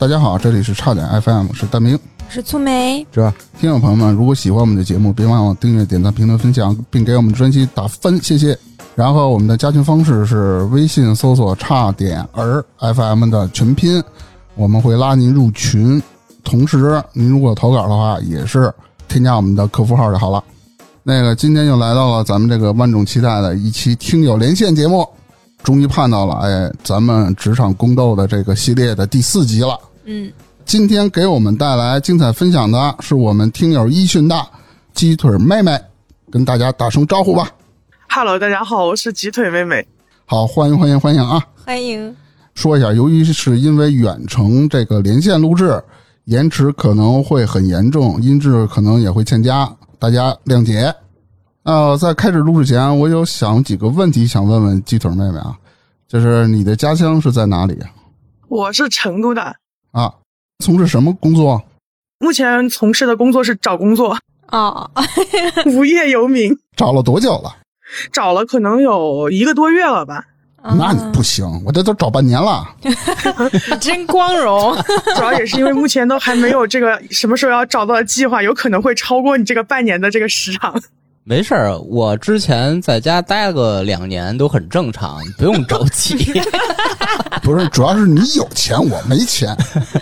大家好，这里是差点 FM，是大明，是粗梅，是吧？听众朋友们，如果喜欢我们的节目，别忘了订阅、点赞、评论、分享，并给我们专辑打分，谢谢。然后我们的加群方式是微信搜索“差点儿 FM” 的全拼，我们会拉您入群。同时，您如果投稿的话，也是添加我们的客服号就好了。那个，今天又来到了咱们这个万众期待的一期听友连线节目，终于盼到了，哎，咱们职场宫斗的这个系列的第四集了。嗯，今天给我们带来精彩分享的是我们听友一训大鸡腿妹妹，跟大家打声招呼吧。Hello，大家好，我是鸡腿妹妹。好，欢迎欢迎欢迎啊！欢迎。说一下，由于是因为远程这个连线录制，延迟可能会很严重，音质可能也会欠佳，大家谅解。呃，在开始录制前，我有想几个问题想问问鸡腿妹妹啊，就是你的家乡是在哪里我是成都的，啊？从事什么工作？目前从事的工作是找工作，哦，无业游民，找了多久了？找了可能有一个多月了吧。那你不行，我这都找半年了。你真光荣。主要也是因为目前都还没有这个什么时候要找到的计划，有可能会超过你这个半年的这个时长。没事儿，我之前在家待个两年都很正常，不用着急。不是，主要是你有钱，我没钱。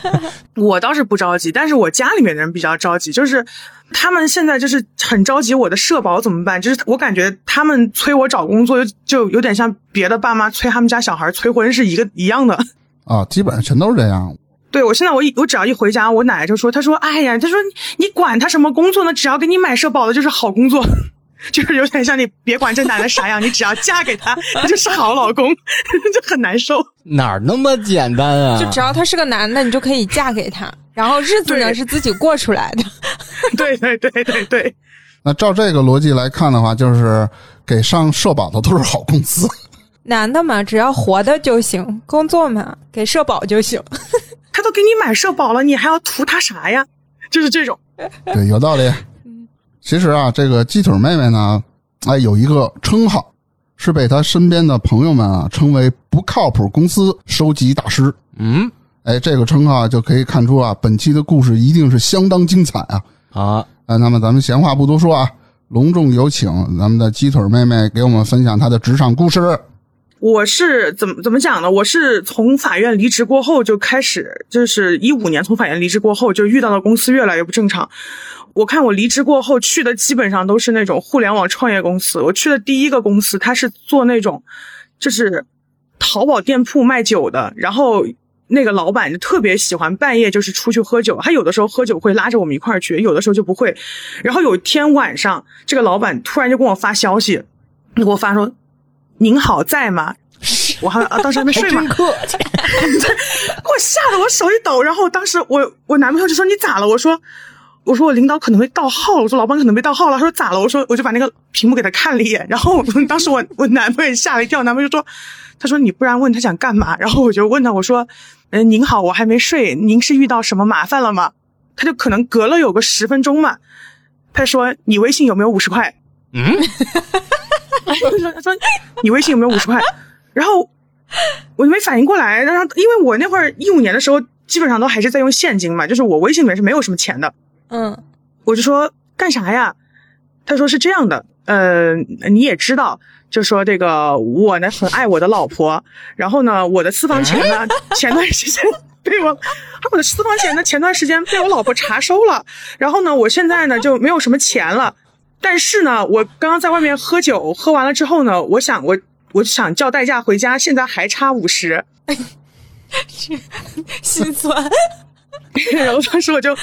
我倒是不着急，但是我家里面的人比较着急，就是他们现在就是很着急我的社保怎么办？就是我感觉他们催我找工作，就就有点像别的爸妈催他们家小孩催婚是一个一样的。啊，基本上全都是这样。对我现在我一我只要一回家，我奶奶就说，她说，哎呀，她说你管他什么工作呢？只要给你买社保的就是好工作，就是有点像你别管这男的啥样，你只要嫁给他，他就是好老公，就很难受。哪儿那么简单啊？就只要他是个男的，你就可以嫁给他，然后日子呢是自己过出来的。对对对对对，那照这个逻辑来看的话，就是给上社保的都是好公司。男的嘛，只要活的就行，工作嘛给社保就行。他都给你买社保了，你还要图他啥呀？就是这种。对，有道理。其实啊，这个鸡腿妹妹呢，哎，有一个称号，是被她身边的朋友们啊称为“不靠谱公司收集大师嗯”。哎，这个称号就可以看出啊，本期的故事一定是相当精彩啊。啊，啊，那么咱们闲话不多说啊，隆重有请咱们的鸡腿妹妹给我们分享她的职场故事。我是怎么怎么讲呢？我是从法院离职过后就开始，就是一五年从法院离职过后就遇到了公司越来越不正常。我看我离职过后去的基本上都是那种互联网创业公司。我去的第一个公司，它是做那种就是淘宝店铺卖酒的，然后那个老板就特别喜欢半夜就是出去喝酒，他有的时候喝酒会拉着我们一块儿去，有的时候就不会。然后有一天晚上，这个老板突然就跟我发消息，给我发说：“您好，在吗？”我还啊，当时还没睡嘛，客气。给 我吓得我手一抖，然后当时我我男朋友就说你咋了？我说我说我领导可能会盗号了，我说老板可能被盗号了。他说咋了？我说我就把那个屏幕给他看了一眼，然后 当时我我男朋友也吓了一跳，男朋友就说他说你不然问他想干嘛？然后我就问他我说嗯、呃您好，我还没睡，您是遇到什么麻烦了吗？他就可能隔了有个十分钟嘛，他说你微信有没有五十块？嗯，他 说他说你微信有没有五十块？然后我就没反应过来，然后因为我那会儿一五年的时候，基本上都还是在用现金嘛，就是我微信里面是没有什么钱的。嗯，我就说干啥呀？他说是这样的，呃，你也知道，就说这个我呢很爱我的老婆，然后呢我的私房钱呢前段时间被我，我的私房钱呢前段时间被我老婆查收了，然后呢我现在呢就没有什么钱了，但是呢我刚刚在外面喝酒，喝完了之后呢，我想我我想叫代驾回家，现在还差五十，心酸。然后当时我就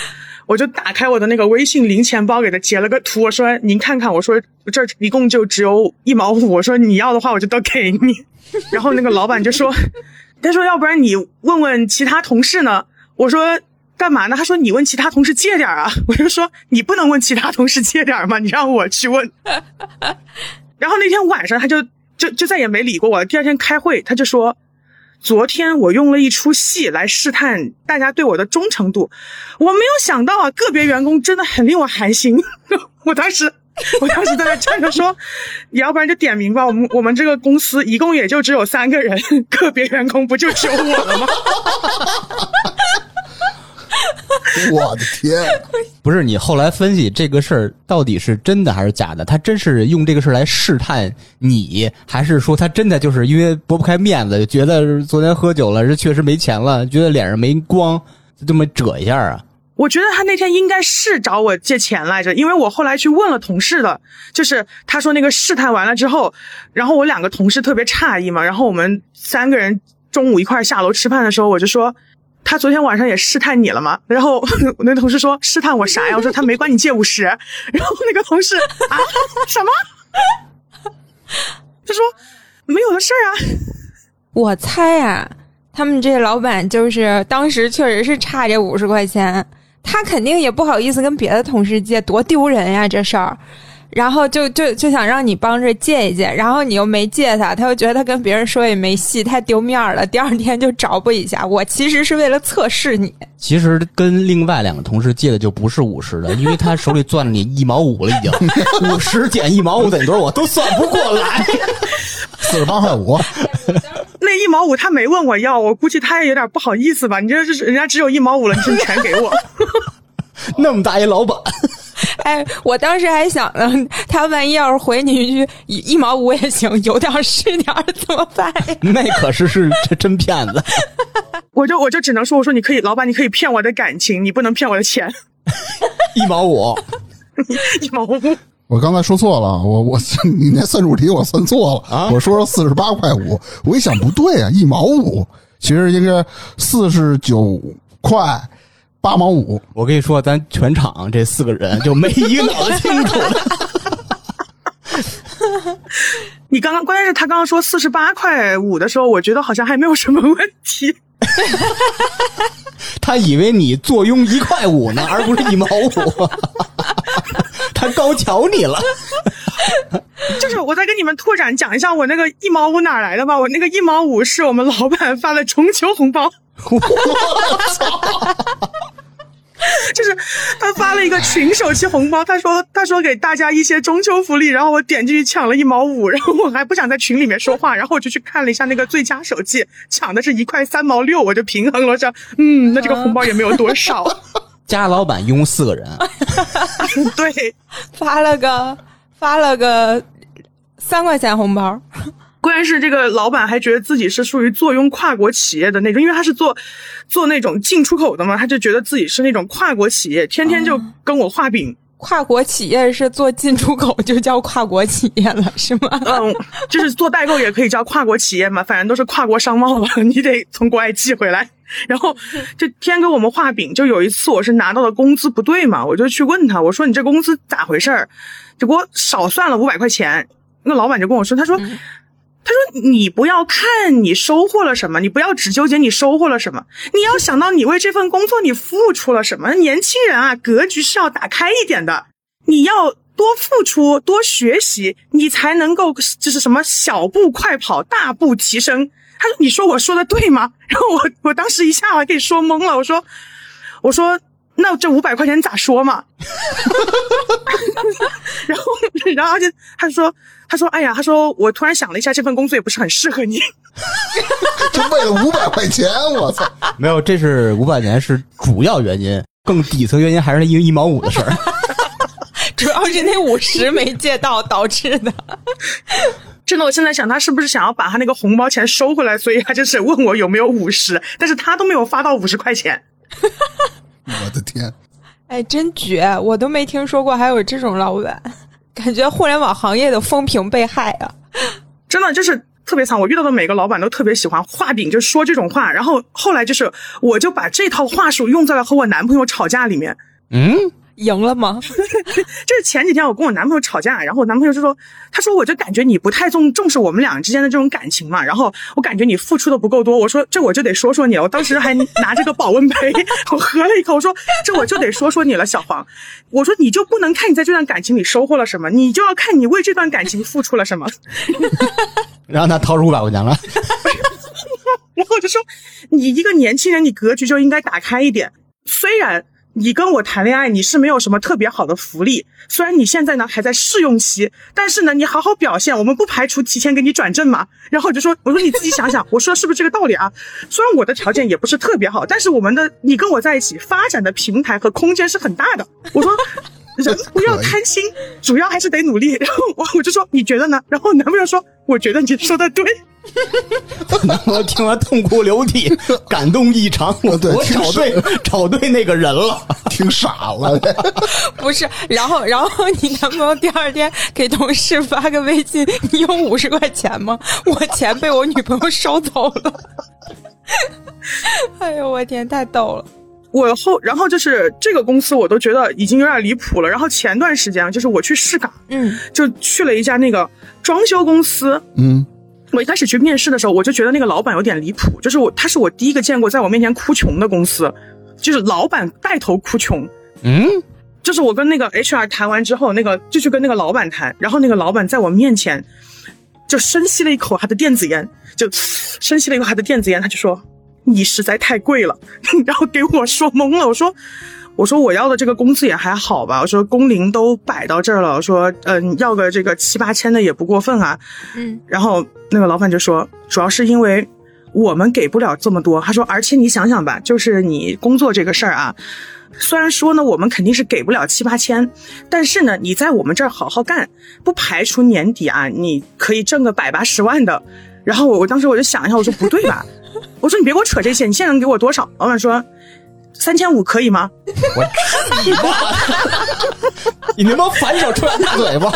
我就打开我的那个微信零钱包，给他截了个图，我说您看看，我说这儿一共就只有一毛五，我说你要的话我就都给你。然后那个老板就说，他说要不然你问问其他同事呢？我说干嘛呢？他说你问其他同事借点啊。我就说你不能问其他同事借点儿吗？你让我去问。然后那天晚上他就就就再也没理过我。第二天开会，他就说。昨天我用了一出戏来试探大家对我的忠诚度，我没有想到啊，个别员工真的很令我寒心。我当时，我当时在那站着说，你要不然就点名吧，我们我们这个公司一共也就只有三个人，个别员工不就只有我了吗？我的天！不是你后来分析这个事儿到底是真的还是假的？他真是用这个事儿来试探你，还是说他真的就是因为驳不开面子，觉得昨天喝酒了，是确实没钱了，觉得脸上没光，就这么折一下啊？我觉得他那天应该是找我借钱来着，因为我后来去问了同事的，就是他说那个试探完了之后，然后我两个同事特别诧异嘛，然后我们三个人中午一块下楼吃饭的时候，我就说他昨天晚上也试探你了吗？然后 我那同事说试探我啥呀？我说他没管你借五十，然后那个同事啊什么？他说没有的事儿啊，我猜啊，他们这老板就是当时确实是差这五十块钱，他肯定也不好意思跟别的同事借，多丢人呀这事儿。然后就就就想让你帮着借一借，然后你又没借他，他又觉得他跟别人说也没戏，太丢面了。第二天就找补一下。我其实是为了测试你，其实跟另外两个同事借的就不是五十的，因为他手里攥着你一毛五了，已经五十减一毛五等于多少，我都算不过来。四十八块五，那一毛五他没问我要，我估计他也有点不好意思吧。你这是人家只有一毛五了，你是全给我。那么大一老板，哎，我当时还想呢，他万一要是回你一句一一毛五也行，有点是点儿怎么办呀？那可是是这真骗子。我就我就只能说，我说你可以，老板你可以骗我的感情，你不能骗我的钱。一毛五，一毛五，我刚才说错了，我我你那算术题我算错了啊我说四十八块五，我一想不对啊，一毛五，其实应该四十九块八毛五。我跟你说，咱全场这四个人就没一个脑子清楚的。你刚刚关键是他刚刚说四十八块五的时候，我觉得好像还没有什么问题。他以为你坐拥一块五呢，而不是一毛五。他高瞧你了。就是我再跟你们拓展讲一下我那个一毛五哪来的吧。我那个一毛五是我们老板发的中秋红包。就是他发了一个群手气红包，他说他说给大家一些中秋福利，然后我点进去抢了一毛五，然后我还不想在群里面说话，然后我就去看了一下那个最佳手气，抢的是一块三毛六，我就平衡了，下嗯，那这个红包也没有多少，家老板一共四个人，对。发了个发了个三块钱红包，关键是这个老板还觉得自己是属于坐拥跨国企业的那种，因为他是做做那种进出口的嘛，他就觉得自己是那种跨国企业，天天就跟我画饼。跨国企业是做进出口就叫跨国企业了，是吗？嗯，就是做代购也可以叫跨国企业嘛，反正都是跨国商贸了，你得从国外寄回来。然后就天给我们画饼，就有一次我是拿到的工资不对嘛，我就去问他，我说你这工资咋回事儿？就给我少算了五百块钱。那个老板就跟我说，他说。他说：“你不要看你收获了什么，你不要只纠结你收获了什么，你要想到你为这份工作你付出了什么。年轻人啊，格局是要打开一点的，你要多付出，多学习，你才能够就是什么小步快跑，大步提升。”他说：“你说我说的对吗？”然后我我当时一下子给说懵了，我说：“我说那这五百块钱咋说嘛？” 然后然后而且他说。他说：“哎呀，他说我突然想了一下，这份工作也不是很适合你。就为了五百块钱，我操！没有，这是五百年是主要原因，更底层原因还是因为一毛五的事儿。主要是那五十没借到导致的。真的，我现在想，他是不是想要把他那个红包钱收回来？所以他就是问我有没有五十，但是他都没有发到五十块钱。我的天！哎，真绝！我都没听说过还有这种老板。”感觉互联网行业的风评被害啊！真的就是特别惨。我遇到的每个老板都特别喜欢画饼，就说这种话。然后后来就是，我就把这套话术用在了和我男朋友吵架里面。嗯，赢了吗？就是前几天我跟我男朋友吵架，然后我男朋友就说：“他说我就感觉你不太重重视我们俩之间的这种感情嘛，然后我感觉你付出的不够多。”我说：“这我就得说说你了。”我当时还拿这个保温杯，我喝了一口，我说：“这我就得说说你了，小黄。”我说：“你就不能看你在这段感情里收获了什么，你就要看你为这段感情付出了什么。”然后他掏出五百块钱了，然后我就说：“你一个年轻人，你格局就应该打开一点。虽然你跟我谈恋爱，你是没有什么特别好的福利。虽然你现在呢还在试用期，但是呢你好好表现，我们不排除提前给你转正嘛。然后我就说，我说你自己想想，我说是不是这个道理啊？虽然我的条件也不是特别好，但是我们的你跟我在一起发展的平台和空间是很大的。我说。人不要贪心，主要还是得努力。然后我我就说你觉得呢？然后男朋友说我觉得你说的对。我听完痛哭流涕，感动异常。我我找对 找对那个人了。挺傻了。不是，然后然后你男朋友第二天给同事发个微信，你有五十块钱吗？我钱被我女朋友收走了。哎呦我天，太逗了！我后然后就是这个公司，我都觉得已经有点离谱了。然后前段时间就是我去试岗，嗯就去了一家那个装修公司。嗯，我一开始去面试的时候，我就觉得那个老板有点离谱，就是我他是我第一个见过在我面前哭穷的公司，就是老板带头哭穷。嗯，就是我跟那个 HR 谈完之后，那个就去跟那个老板谈，然后那个老板在我面前就深吸了一口他的电子烟，就深吸了一口他的电子烟，他就说你实在太贵了，然后给我说懵了，我说。我说我要的这个工资也还好吧，我说工龄都摆到这儿了，我说嗯、要个这个七八千的也不过分啊。嗯然后那个老板就说，主要是因为我们给不了这么多。他说，而且你想想吧，就是你工作这个事儿啊，虽然说呢，我们肯定是给不了七八千，但是呢，你在我们这儿好好干，不排除年底啊，你可以挣个百八十万的。然后我我当时我就想一下，我说不对吧？我说你别给我扯这些，你现在能给我多少？老板说三千五可以吗？我去你妈！你能不能反手出来大嘴巴？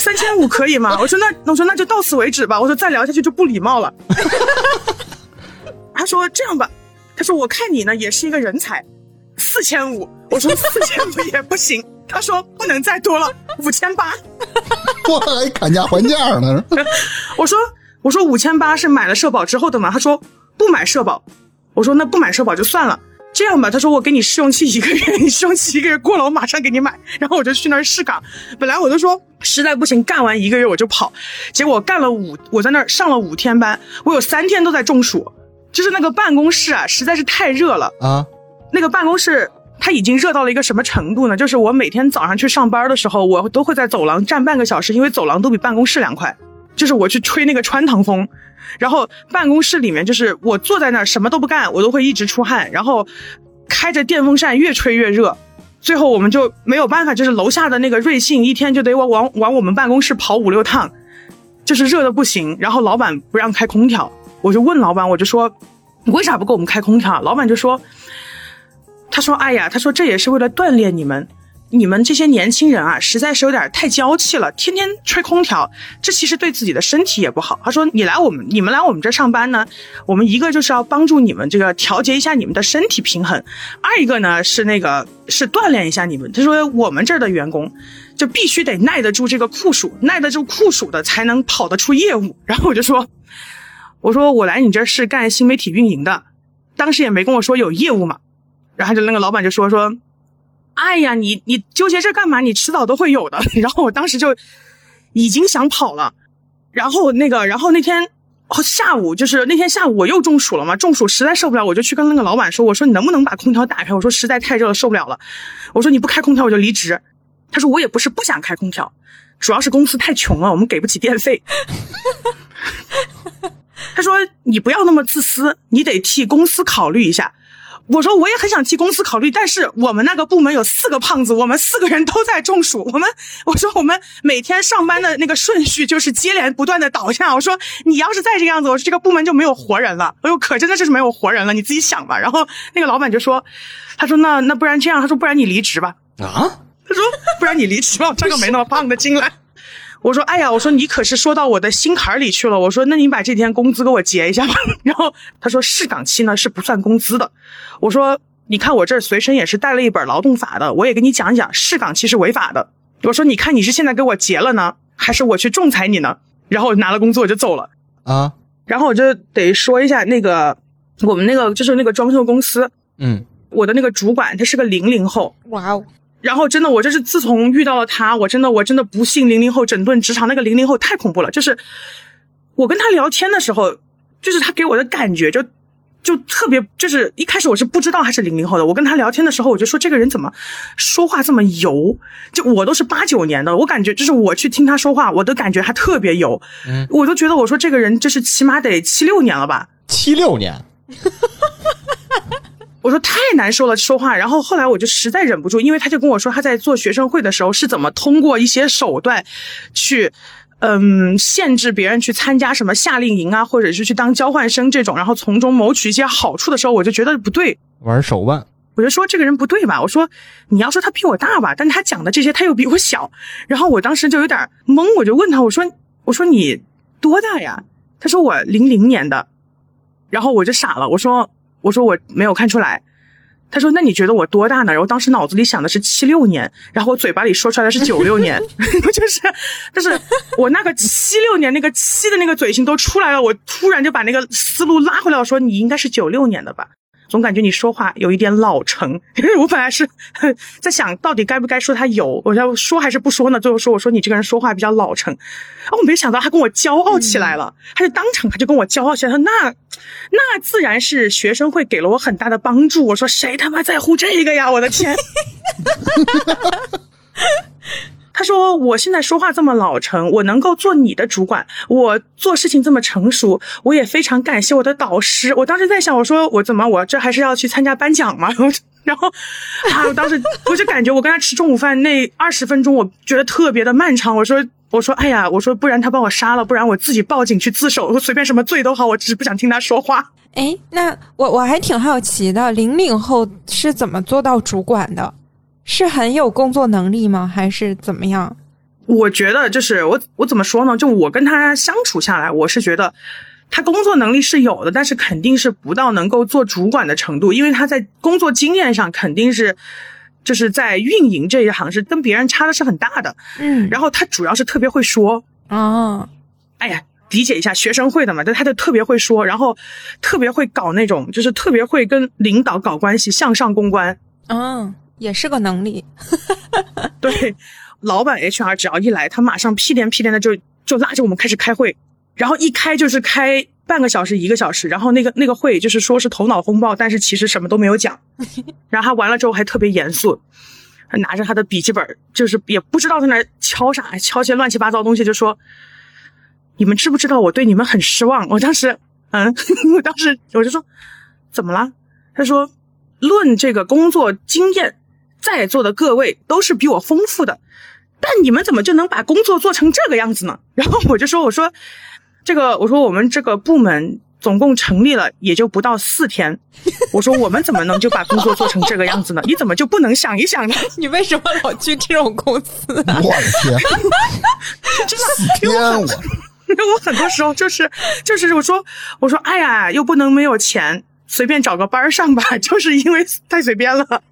三千五可以吗？我说那我说那就到此为止吧。我说再聊下去就不礼貌了。他说这样吧，他说我看你呢也是一个人才，四千五。我说四千五也不行。他说不能再多了，五千八。我还砍价还价呢。我说我说五千八是买了社保之后的吗？他说不买社保。我说那不买社保就算了。这样吧，他说我给你试用期一个月，你试用期一个月过了，我马上给你买。然后我就去那儿试岗，本来我就说实在不行，干完一个月我就跑。结果干了五，我在那儿上了五天班，我有三天都在中暑，就是那个办公室啊，实在是太热了。啊，那个办公室它已经热到了一个什么程度呢？就是我每天早上去上班的时候，我都会在走廊站半个小时，因为走廊都比办公室凉快。就是我去吹那个穿堂风，然后办公室里面就是我坐在那儿什么都不干，我都会一直出汗，然后开着电风扇越吹越热。最后我们就没有办法，就是楼下的那个瑞幸一天就得往往往我们办公室跑五六趟，就是热的不行。然后老板不让开空调，我就问老板，我就说你为啥不给我们开空调？老板就说，他说哎呀，他说这也是为了锻炼你们。你们这些年轻人啊，实在是有点太娇气了，天天吹空调，这其实对自己的身体也不好。他说：“你来我们，你们来我们这上班呢，我们一个就是要帮助你们这个调节一下你们的身体平衡，二一个呢是那个是锻炼一下你们。他说我们这儿的员工就必须得耐得住这个酷暑，耐得住酷暑的才能跑得出业务。然后我就说，我说我来你这是干新媒体运营的，当时也没跟我说有业务嘛。然后就那个老板就说说。”哎呀，你你纠结这干嘛？你迟早都会有的。然后我当时就已经想跑了，然后那个，然后那天哦下午就是那天下午我又中暑了嘛，中暑实在受不了，我就去跟那个老板说，我说你能不能把空调打开？我说实在太热了，受不了了。我说你不开空调我就离职。他说我也不是不想开空调，主要是公司太穷了，我们给不起电费。他说你不要那么自私，你得替公司考虑一下。我说我也很想替公司考虑，但是我们那个部门有四个胖子，我们四个人都在中暑。我们我说我们每天上班的那个顺序就是接连不断的倒下。我说你要是再这样子，我说这个部门就没有活人了。哎呦，可真的是没有活人了，你自己想吧。然后那个老板就说，他说那那不然这样，他说不然你离职吧。啊，他说不然你离职吧，我招个没那么胖的进来。我说哎呀，我说你可是说到我的心坎里去了。我说那你把这天工资给我结一下吧。然后他说试岗期呢是不算工资的。我说你看我这随身也是带了一本劳动法的，我也给你讲一讲，试岗期是违法的。我说你看你是现在给我结了呢，还是我去仲裁你呢？然后我拿了工资我就走了。啊，然后我就得说一下那个我们那个就是那个装修公司，嗯，我的那个主管他是个零零后，哇哦，然后真的，我就是自从遇到了他，我真的我真的不信零零后整顿职场。那个零零后太恐怖了，就是我跟他聊天的时候，就是他给我的感觉就就特别就是一开始我是不知道他是零零后的，我跟他聊天的时候我就说这个人怎么说话这么油？就我都是八九年的，我感觉就是我去听他说话，我都感觉他特别油，嗯，我都觉得我说这个人就是起码得七六年了吧。七六年，我说太难受了说话，然后后来我就实在忍不住，因为他就跟我说他在做学生会的时候是怎么通过一些手段去。嗯，限制别人去参加什么夏令营啊，或者是去当交换生这种，然后从中谋取一些好处的时候，我就觉得不对，玩手腕，我就说这个人不对吧？我说你要说他比我大吧，但他讲的这些他又比我小，然后我当时就有点懵，我就问他，我说我说你多大呀？他说我零零年的，然后我就傻了，我说我说我没有看出来。他说：“那你觉得我多大呢？”然后当时脑子里想的是七六年，然后我嘴巴里说出来的是九六年，就是，但是我那个七六年那个七的那个嘴型都出来了，我突然就把那个思路拉回来，我说：“你应该是九六年的吧？”总感觉你说话有一点老成，我本来是 在想到底该不该说他有，我要说还是不说呢？最后说我说你这个人说话比较老成，啊，我没想到他跟我骄傲起来了，他就当场他就跟我骄傲起来，他说那那自然是学生会给了我很大的帮助。我说谁他妈在乎这个呀？我的天！说：“我现在说话这么老成，我能够做你的主管，我做事情这么成熟，我也非常感谢我的导师。”我当时在想，我说我怎么我这还是要去参加颁奖吗？然后啊，我当时我就感觉我跟他吃中午饭那二十分钟，我觉得特别的漫长。我说我说哎呀，我说不然他把我杀了，不然我自己报警去自首，我随便什么罪都好，我只是不想听他说话。哎，那我我还挺好奇的，零零后是怎么做到主管的？是很有工作能力吗？还是怎么样？我觉得就是我我怎么说呢？就我跟他相处下来，我是觉得他工作能力是有的，但是肯定是不到能够做主管的程度，因为他在工作经验上肯定是就是在运营这一行是跟别人差的是很大的。嗯，然后他主要是特别会说哦，哎呀，理解一下学生会的嘛，但他就特别会说，然后特别会搞那种，就是特别会跟领导搞关系，向上公关。嗯。也是个能力，对，老板 HR 只要一来，他马上屁颠屁颠的就就拉着我们开始开会，然后一开就是开半个小时一个小时，然后那个那个会就是说是头脑风暴，但是其实什么都没有讲，然后他完了之后还特别严肃，拿着他的笔记本，就是也不知道在那敲啥，敲些乱七八糟东西，就说你们知不知道我对你们很失望？我当时，嗯，我当时我就说怎么了？他说论这个工作经验。在座的各位都是比我丰富的，但你们怎么就能把工作做成这个样子呢？然后我就说：“我说这个，我说我们这个部门总共成立了也就不到四天，我说我们怎么能就把工作做成这个样子呢？你怎么就不能想一想呢？你为什么老去这种公司？我的天，真的天我，我很多时候就是就是我说我说哎呀，又不能没有钱。”随便找个班上吧，就是因为太随便了。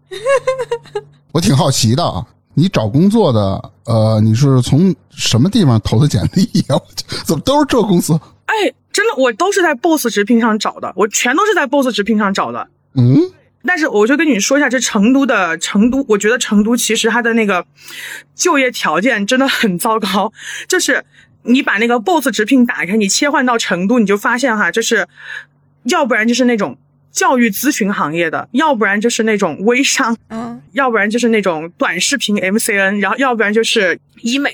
我挺好奇的啊，你找工作的，呃，你是从什么地方投的简历呀？怎么都是这公司？哎，真的，我都是在 Boss 直聘上找的，我全都是在 Boss 直聘上找的。嗯，但是我就跟你说一下，这成都的成都，我觉得成都其实它的那个就业条件真的很糟糕。就是你把那个 Boss 直聘打开，你切换到成都，你就发现哈，就是要不然就是那种。教育咨询行业的，要不然就是那种微商，嗯，要不然就是那种短视频 MCN，然后要不然就是医美，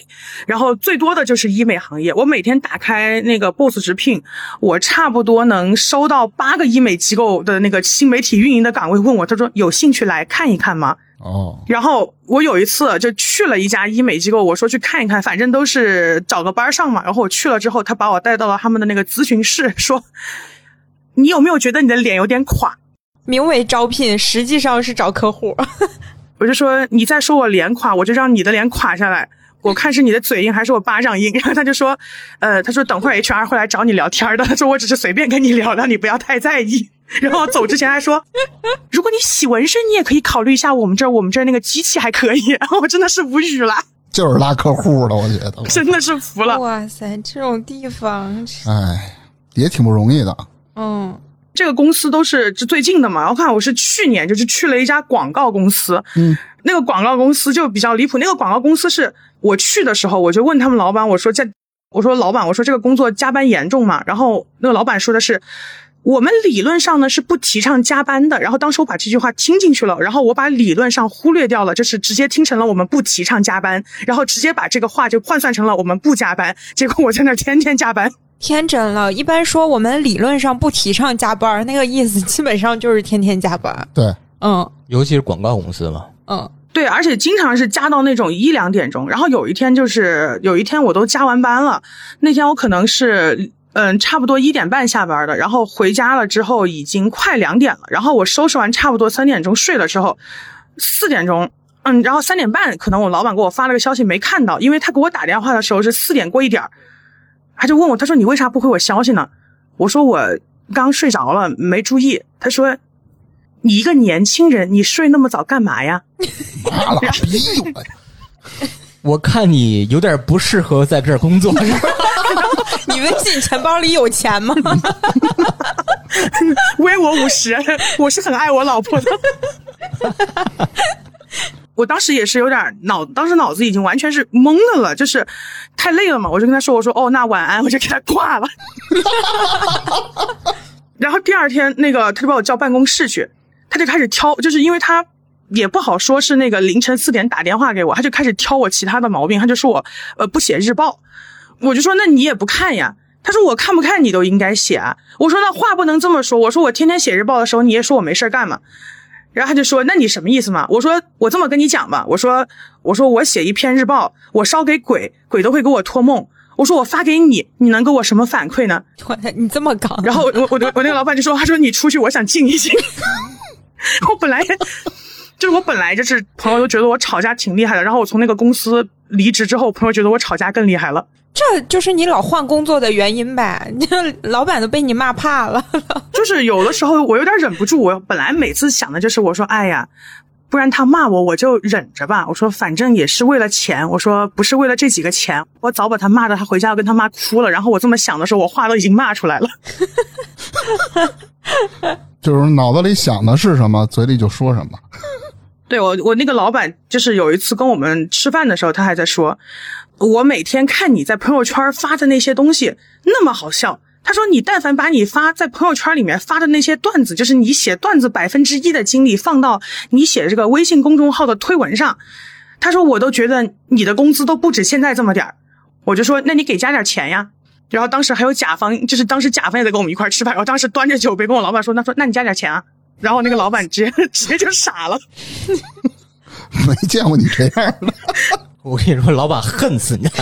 然后最多的就是医美行业。我每天打开那个 Boss 直聘，我差不多能收到八个医美机构的那个新媒体运营的岗位，问我，他说有兴趣来看一看吗？哦，然后我有一次就去了一家医美机构，我说去看一看，反正都是找个班上嘛。然后我去了之后，他把我带到了他们的那个咨询室，说。你有没有觉得你的脸有点垮？名为招聘，实际上是找客户。我就说你再说我脸垮，我就让你的脸垮下来。我看是你的嘴硬还是我巴掌硬。然 后他就说，呃，他说等会儿 HR 会来找你聊天的。他说我只是随便跟你聊聊，你不要太在意。然后走之前还说，如果你洗纹身，你也可以考虑一下我们这儿，我们这儿那个机器还可以。然后我真的是无语了，就是拉客户的，我觉得真的是服了。哇塞，这种地方，哎，也挺不容易的。嗯，这个公司都是最近的嘛。我看我是去年就是去了一家广告公司，嗯，那个广告公司就比较离谱。那个广告公司是我去的时候，我就问他们老板，我说在，我说老板，我说这个工作加班严重吗？然后那个老板说的是，我们理论上呢是不提倡加班的，然后当时我把这句话听进去了，然后我把理论上忽略掉了，就是直接听成了我们不提倡加班，然后直接把这个话就换算成了我们不加班，结果我在那天天加班。天真了，一般说我们理论上不提倡加班，那个意思基本上就是天天加班。对，嗯。尤其是广告公司嘛，嗯，对，而且经常是加到那种一两点钟，然后有一天就是有一天我都加完班了，那天我可能是嗯差不多一点半下班的，然后回家了之后已经快两点了，然后我收拾完差不多三点钟睡了之后，四点钟。嗯，然后三点半，可能我老板给我发了个消息没看到，因为他给我打电话的时候是四点过一点儿他就问我，他说你为啥不回我消息呢？我说我刚睡着了，没注意。他说你一个年轻人，你睡那么早干嘛呀？妈了逼我！我看你有点不适合在这儿工作，是吧？你微信钱包里有钱吗？微我五十，我是很爱我老婆的。我当时也是有点脑，当时脑子已经完全是懵的了，就是太累了嘛。我就跟他说：“我说哦，那晚安。”我就给他挂了。然后第二天，那个他就把我叫办公室去，他就开始挑，就是因为他也不好说是那个凌晨四点打电话给我，他就开始挑我其他的毛病，他就说我呃不写日报，我就说那你也不看呀。他说我看不看你都应该写啊。我说那话不能这么说，我说我天天写日报的时候，你也说我没事干嘛。然后他就说：“那你什么意思嘛？”我说：“我这么跟你讲吧，我说，我说我写一篇日报，我烧给鬼，鬼都会给我托梦。我说我发给你，你能给我什么反馈呢？我你这么搞，然后我我我我那个老板就说：“他说你出去，我想静一静。”我本来就是我本来就是朋友都觉得我吵架挺厉害的，然后我从那个公司离职之后，朋友觉得我吵架更厉害了。这就是你老换工作的原因呗？你 老板都被你骂怕了。就是有的时候我有点忍不住，我本来每次想的就是我说，哎呀，不然他骂我我就忍着吧。我说反正也是为了钱，我说不是为了这几个钱，我早把他骂的他回家要跟他妈哭了。然后我这么想的时候，我话都已经骂出来了。就是脑子里想的是什么，嘴里就说什么。对我，我那个老板就是有一次跟我们吃饭的时候，他还在说，我每天看你在朋友圈发的那些东西那么好笑。他说你但凡把你发在朋友圈里面发的那些段子，就是你写段子百分之一的精力放到你写这个微信公众号的推文上，他说我都觉得你的工资都不止现在这么点儿。我就说那你给加点钱呀。然后当时还有甲方，就是当时甲方也在跟我们一块吃饭，然后当时端着酒杯跟我老板说，他说那你加点钱啊。然后那个老板直接直接就傻了。没见过你这样的，我跟你说，老板恨死你了。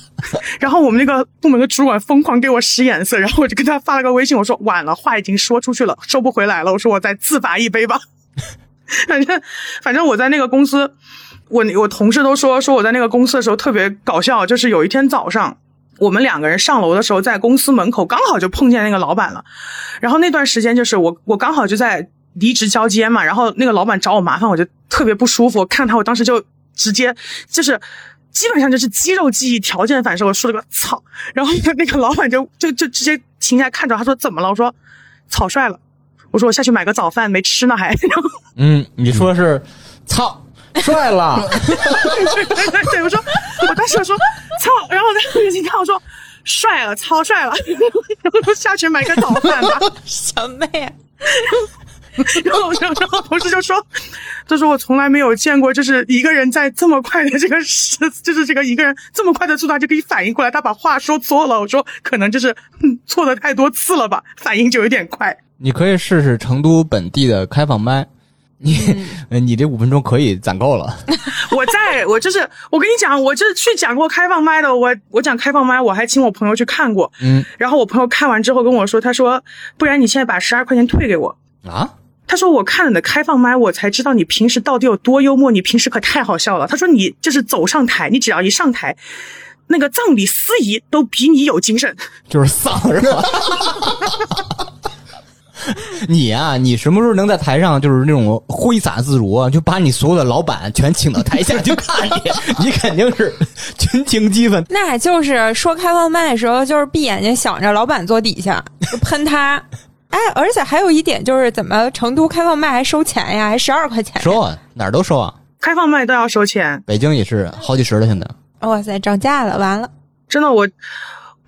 然后我们那个部门的主管疯狂给我使眼色，然后我就跟他发了个微信，我说晚了，话已经说出去了，收不回来了。我说我再自罚一杯吧。反正反正我在那个公司，我我同事都说说我在那个公司的时候特别搞笑，就是有一天早上。我们两个人上楼的时候，在公司门口刚好就碰见那个老板了，然后那段时间就是我我刚好就在离职交接嘛，然后那个老板找我麻烦，我就特别不舒服。看他，我当时就直接就是基本上就是肌肉记忆条件反射，我说了个操，然后那个老板就就就直接停下来看着，他说怎么了？我说草率了，我说我下去买个早饭没吃呢还，然后嗯，你说是，操，帅了，对对对对，我说我当时我说操，然后在微信看我说帅了，超帅了，然后下去买个早饭吧。什么呀？然后，然后，然后同事就说：“他说我从来没有见过，就是一个人在这么快的这个时，就是这个一个人这么快的速度，他就可以反应过来，他把话说错了。”我说：“可能就是、嗯、错的太多次了吧，反应就有点快。你可以试试成都本地的开放麦，你、呃你这五分钟可以攒够了。我在我就是我跟你讲，我就是去讲过开放麦的，我我讲开放麦，我还请我朋友去看过。嗯然后我朋友看完之后跟我说，他说：不然你现在把十二块钱退给我。”啊，他说：“我看了你的开放麦，我才知道你平时到底有多幽默。你平时可太好笑了。”他说：“你就是走上台，你只要一上台，那个葬礼司仪都比你有精神。就是丧是吧？你啊、你什么时候能在台上就是那种挥洒自如啊？就把你所有的老板全请到台下去看你，你肯定是群情激愤。那就是说开放麦的时候，就是闭眼睛想着老板坐底下就喷他。哎，而且还有一点就是，怎么成都开放麦还收钱呀？还十二块钱？收啊，哪儿都收啊，开放麦都要收钱，北京也是好几十了，现在。哇塞，涨价了，完了！真的我。”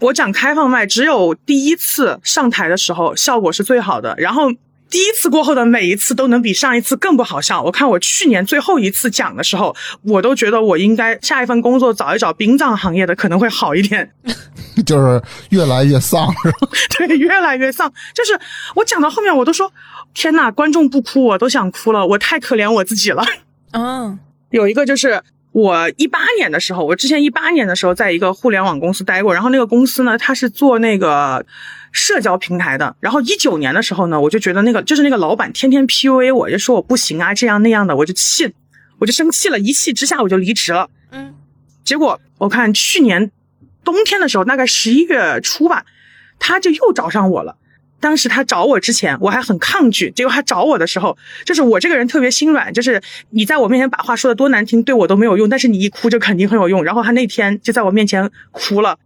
我讲开放麦，只有第一次上台的时候效果是最好的，然后第一次过后的每一次都能比上一次更不好笑。我看我去年最后一次讲的时候，我都觉得我应该下一份工作找一找殡葬行业的可能会好一点。就是越来越丧，是吧？对，越来越丧。就是我讲到后面，我都说天呐，观众不哭我都想哭了，我太可怜我自己了。嗯有一个就是我一八年的时候，我之前一八年的时候在一个互联网公司待过，然后那个公司呢，它是做那个社交平台的。然后一九年的时候呢，我就觉得那个就是那个老板天天 PUA 我，就说我不行啊，这样那样的，我就气，我就生气了，一气之下我就离职了。嗯结果我看去年冬天的时候，大概十一月初吧，他就又找上我了。当时他找我之前，我还很抗拒。结果他找我的时候，就是我这个人特别心软，就是你在我面前把话说的多难听，对我都没有用，但是你一哭就肯定很有用。然后他那天就在我面前哭了。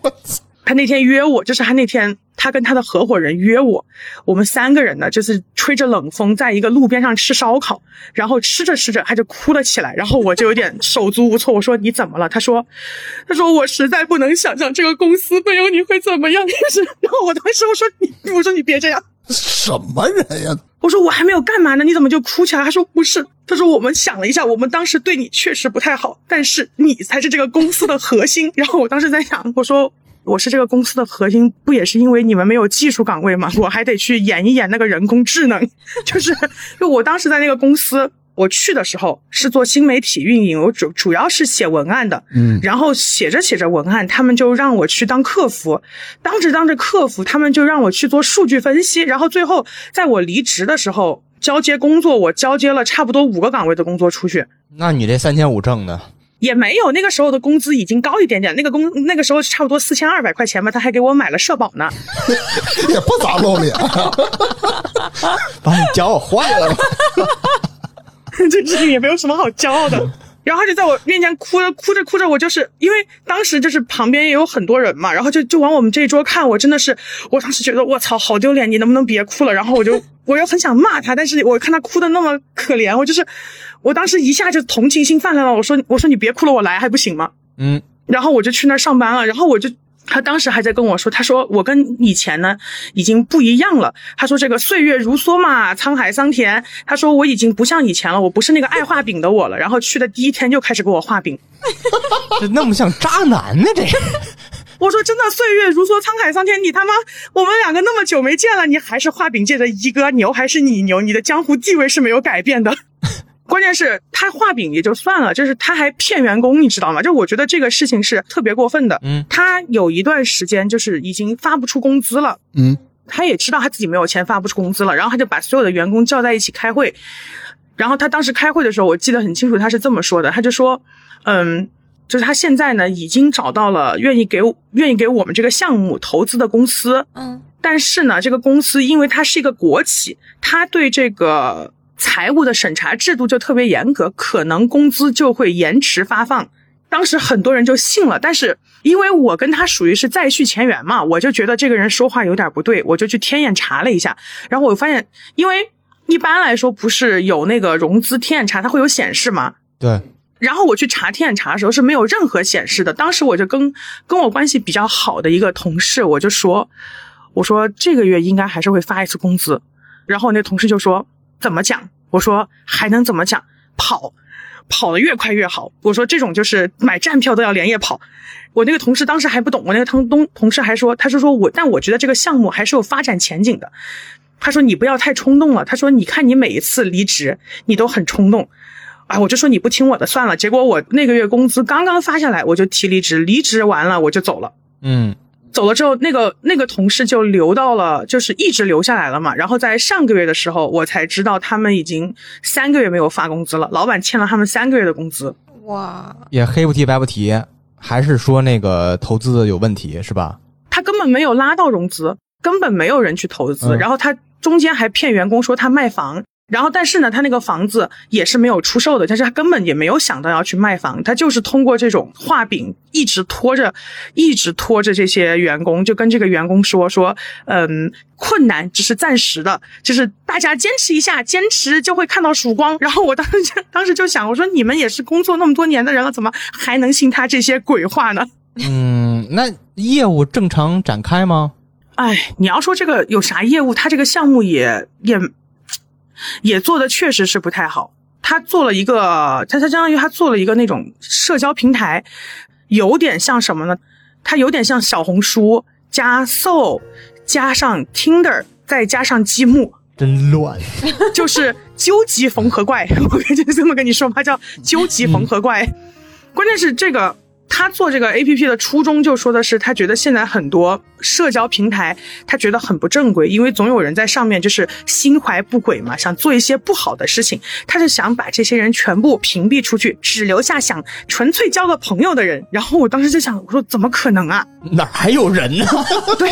我操！他那天约我，就是他那天他跟他的合伙人约我，我们三个人呢，就是吹着冷风，在一个路边上吃烧烤，然后吃着吃着他就哭了起来，然后我就有点手足无措，我说你怎么了？他说，他说我实在不能想象这个公司没有你会怎么样，就是，然后我当时我说你，我说你别这样，什么人呀？我说我还没有干嘛呢，你怎么就哭起来？他说不是，他说我们想了一下，我们当时对你确实不太好，但是你才是这个公司的核心。然后我当时在想，我说我是这个公司的核心，不也是因为你们没有技术岗位吗？我还得去演一演那个人工智能，就是就我当时在那个公司。我去的时候是做新媒体运营，我主主要是写文案的，嗯。然后写着写着文案，他们就让我去当客服，当着当着客服，他们就让我去做数据分析，然后最后在我离职的时候交接工作，我交接了差不多五个岗位的工作出去，那你这三千五挣的，也没有那个时候的工资已经高一点点，那个工那个时候差不多四千二百块钱吧，他还给我买了社保呢。也不咋露脸，把你骄傲坏了。这事情也没有什么好骄傲的。然后他就在我面前哭着哭着哭着，我就是因为当时就是旁边也有很多人嘛，然后就就往我们这一桌看，我真的是，我当时觉得我操，好丢脸，你能不能别哭了？然后我就 我又很想骂他，但是我看他哭的那么可怜，我就是我当时一下就同情心泛滥了，我说我说你别哭了，我来还不行吗？嗯，然后我就去那儿上班了，然后我就。他当时还在跟我说，他说我跟以前呢已经不一样了。他说这个岁月如梭嘛，沧海桑田。他说我已经不像以前了，我不是那个爱画饼的我了。然后去的第一天就开始给我画饼。这那么像渣男呢？这 我说真的，岁月如梭，沧海桑田。你他妈，我们两个那么久没见了，你还是画饼界的一哥，牛还是你牛，你的江湖地位是没有改变的。关键是他画饼也就算了，就是他还骗员工，你知道吗？就我觉得这个事情是特别过分的。嗯，他有一段时间就是已经发不出工资了，嗯，他也知道他自己没有钱发不出工资了，然后他就把所有的员工叫在一起开会。然后他当时开会的时候，我记得很清楚，他是这么说的，他就说，嗯，就是他现在呢已经找到了愿意给愿意给我们这个项目投资的公司，嗯但是呢，这个公司因为它是一个国企，它对这个财务的审查制度就特别严格，可能工资就会延迟发放。当时很多人就信了，但是因为我跟他属于是再续前缘嘛，我就觉得这个人说话有点不对，我就去天眼查了一下，然后我发现，因为一般来说不是有那个融资天眼查，它会有显示嘛？对，然后我去查天眼查的时候是没有任何显示的。当时我就跟跟我关系比较好的一个同事，我就说，我说这个月应该还是会发一次工资。然后那同事就说怎么讲？我说还能怎么讲？跑，跑得越快越好。我说这种就是买站票都要连夜跑。我那个同事当时还不懂，我那个同同同事还说，他是说我，但我觉得这个项目还是有发展前景的。他说你不要太冲动了。他说你看你每一次离职，你都很冲动。啊，我就说你不听我的算了。结果我那个月工资刚刚发下来，我就提离职，离职完了我就走了。嗯，走了之后，那个那个同事就留到了，就是一直留下来了嘛。然后在上个月的时候，我才知道他们已经三个月没有发工资了，老板欠了他们三个月的工资。哇，也黑不提白不提，还是说那个投资有问题是吧？他根本没有拉到融资，根本没有人去投资。嗯然后他中间还骗员工说他卖房，然后但是呢，他那个房子也是没有出售的，但是他根本也没有想到要去卖房，他就是通过这种画饼一直拖着，一直拖着这些员工，就跟这个员工说说，嗯，困难只是暂时的，就是大家坚持一下，坚持就会看到曙光。然后我当时就当时就想，我说你们也是工作那么多年的人了，怎么还能信他这些鬼话呢？嗯，那业务正常展开吗？哎，你要说这个有啥业务，他这个项目也也也做的确实是不太好。他做了一个，他他相当于他做了一个那种社交平台，有点像什么呢？它有点像小红书加 Soul 加上 Tinder 再加上积木，真乱。就是究极缝合怪。我就这么跟你说吧，叫究极缝合怪。关键是这个。他做这个 A P P 的初衷就说的是，他觉得现在很多社交平台，他觉得很不正规，因为总有人在上面就是心怀不轨嘛，想做一些不好的事情。他是想把这些人全部屏蔽出去，只留下想纯粹交个朋友的人。然后我当时就想，我说怎么可能啊？哪还有人呢？对，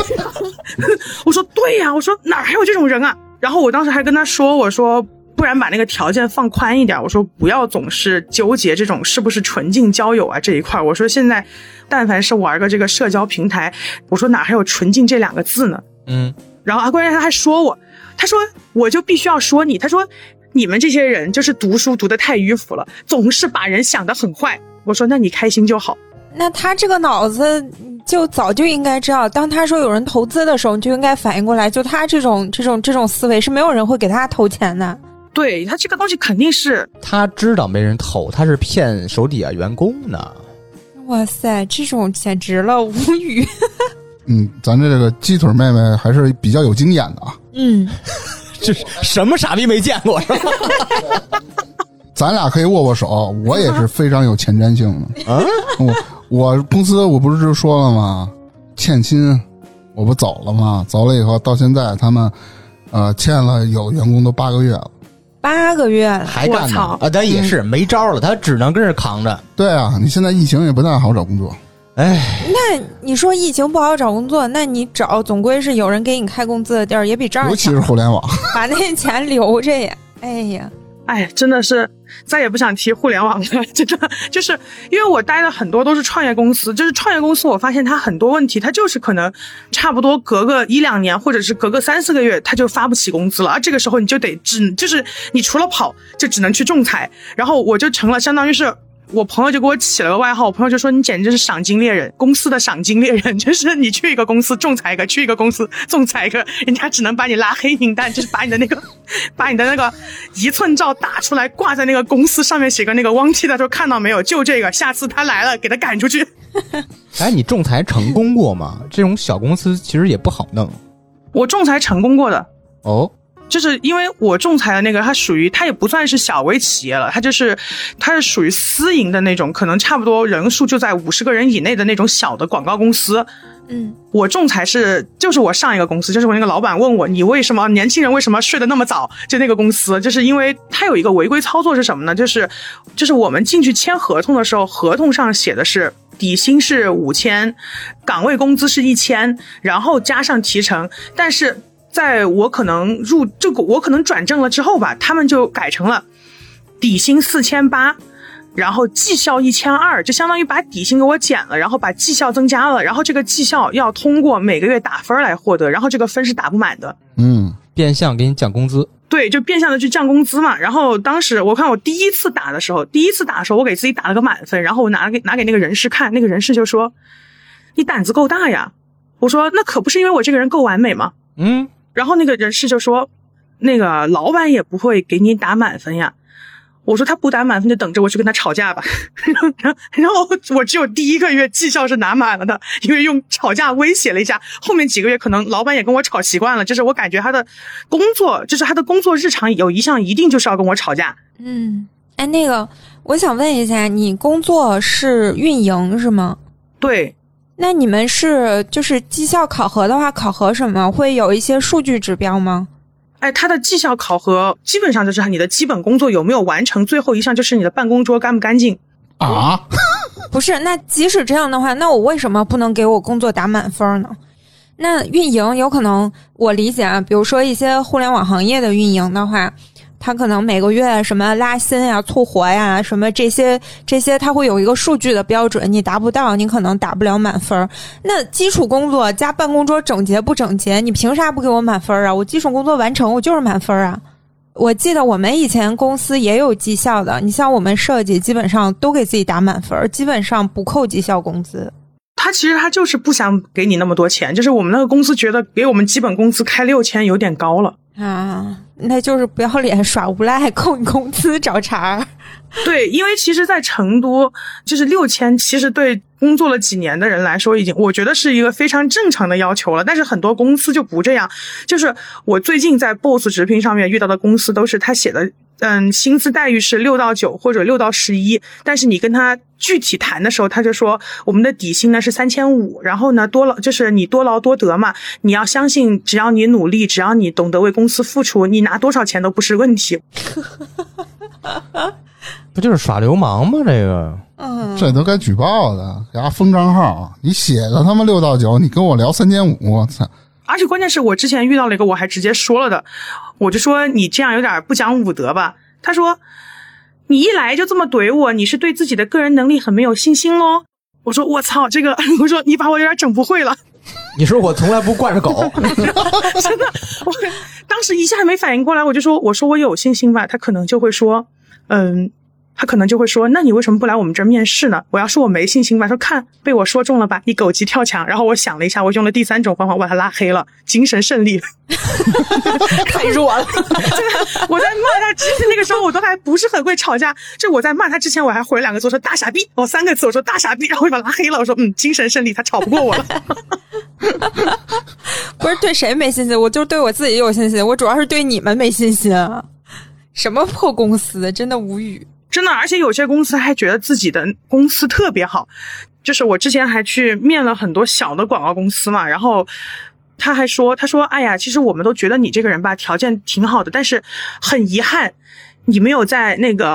我说对呀，我说哪还有这种人啊？然后我当时还跟他说，我说。不然把那个条件放宽一点，我说不要总是纠结这种是不是纯净交友啊这一块。我说现在，但凡是玩个这个社交平台，我说哪还有纯净这两个字呢？嗯。然后啊，关键他还说我，他说我就必须要说你，他说你们这些人就是读书读的太迂腐了，总是把人想得很坏。我说那你开心就好。那他这个脑子就早就应该知道，当他说有人投资的时候，你就应该反应过来，就他这种这种这种思维是没有人会给他投钱的。对他这个东西肯定是他知道没人投，他是骗手底下员工呢。哇塞，这种简直了，无语。嗯，咱这个鸡腿妹妹还是比较有经验的啊。嗯，这什么傻逼没见过是吧？咱俩可以握握手，我也是非常有前瞻性的。啊，我我公司我不是就说了吗？欠薪，我不走了吗？走了以后到现在，他们呃欠了有员工都八个月了。八个月了，还干呢啊！他也是没招了，他只能跟着扛着。对啊，你现在疫情也不太好找工作。哎，那你说疫情不好找工作，那你找总归是有人给你开工资的地儿，也比这儿尤其是互联网，把那钱留着呀。哎呀。哎，真的是再也不想提互联网了。真的就是因为我待的很多都是创业公司，就是创业公司，我发现它很多问题，它就是可能差不多隔个一两年，或者是隔个三四个月，它就发不起工资了。而这个时候你就得只就是你除了跑，就只能去仲裁。然后我就成了相当于是。我朋友就给我起了个外号，我朋友就说你简直是赏金猎人，公司的赏金猎人，就是你去一个公司仲裁一个，去一个公司仲裁一个，人家只能把你拉黑名单，就是把你的那个，把你的那个一寸照打出来挂在那个公司上面，写个那个汪 T 的说看到没有，就这个，下次他来了给他赶出去。哎，你仲裁成功过吗？这种小公司其实也不好弄。我仲裁成功过的。哦。就是因为我仲裁的那个，它属于它也不算是小微企业了，它就是它是属于私营的那种，可能差不多人数就在五十个人以内的那种小的广告公司。嗯，我仲裁是就是我上一个公司，就是我那个老板问我，你为什么年轻人为什么睡得那么早？就那个公司，就是因为它有一个违规操作是什么呢？就是就是我们进去签合同的时候，合同上写的是底薪是五千，岗位工资是一千，然后加上提成，但是。在我可能入这个，我可能转正了之后吧，他们就改成了底薪四千八，然后绩效一千二，就相当于把底薪给我减了，然后把绩效增加了，然后这个绩效要通过每个月打分来获得，然后这个分是打不满的。嗯，变相给你降工资。对，就变相的去降工资嘛。然后当时我看我第一次打的时候，第一次打的时候，我给自己打了个满分，然后我拿给拿给那个人事看，那个人事就说：“你胆子够大呀。”我说：“那可不是因为我这个人够完美吗？”嗯。然后那个人事就说：“那个老板也不会给你打满分呀。”我说：“他不打满分就等着我去跟他吵架吧。”然后，然后我只有第一个月绩效是拿满了的，因为用吵架威胁了一下。后面几个月可能老板也跟我吵习惯了，就是我感觉他的工作，就是他的工作日常有一项一定就是要跟我吵架。嗯，哎，那个我想问一下，你工作是运营是吗？对。那你们是就是绩效考核的话，考核什么？会有一些数据指标吗？哎，他的绩效考核基本上就是你的基本工作有没有完成，最后一项就是你的办公桌干不干净啊？不是，那即使这样的话，那我为什么不能给我工作打满分呢？那运营有可能，我理解啊，比如说一些互联网行业的运营的话。他可能每个月什么拉新呀、促活呀，什么这些这些，他会有一个数据的标准，你达不到，你可能打不了满分。那基础工作加办公桌整洁不整洁，你凭啥不给我满分啊？我基础工作完成，我就是满分啊。我记得我们以前公司也有绩效的，你像我们设计，基本上都给自己打满分，基本上不扣绩效工资。他其实他就是不想给你那么多钱，就是我们那个公司觉得给我们基本工资开六千有点高了。啊，那就是不要脸耍无赖，扣你工资找茬儿。对，因为其实，在成都，就是六千，其实对工作了几年的人来说，已经我觉得是一个非常正常的要求了。但是很多公司就不这样，就是我最近在 Boss 直聘上面遇到的公司，都是他写的，嗯，薪资待遇是六到九或者六到十一，但是你跟他具体谈的时候，他就说我们的底薪呢是三千五，然后呢多劳就是你多劳多得嘛，你要相信，只要你努力，只要你懂得为公司付出，你拿多少钱都不是问题。不就是耍流氓吗？这个 嗯，这都该举报的，给他封账号。你写的他妈六到九，你跟我聊三千五，我操！而且关键是我之前遇到了一个，我还直接说了的，我就说你这样有点不讲武德吧。他说你一来就这么怼我，你是对自己的个人能力很没有信心喽。我说我操，这个 我说你把我有点整不会了，你说我从来不惯着狗，真的，我当时一下没反应过来，我就说我说我有信心吧，他可能就会说，嗯。他可能就会说：“那你为什么不来我们这儿面试呢？”我要说我没信心吧，说看被我说中了吧，你狗急跳墙。然后我想了一下，我用了第三种方法，我把他拉黑了，精神胜利。太弱了。我在骂他之前那个时候，我都还不是很会吵架。就我在骂他之前，我还回了两个字，说大傻逼，我三个字，我说大傻逼，然后我就把他拉黑了。我说嗯，精神胜利，他吵不过我了。不是对谁没信心，我就对我自己有信心。我主要是对你们没信心啊！什么破公司，真的无语。真的，而且有些公司还觉得自己的公司特别好。就是我之前还去面了很多小的广告公司嘛，然后他还说，他说，哎呀，其实我们都觉得你这个人吧，条件挺好的，但是很遗憾，你没有在那个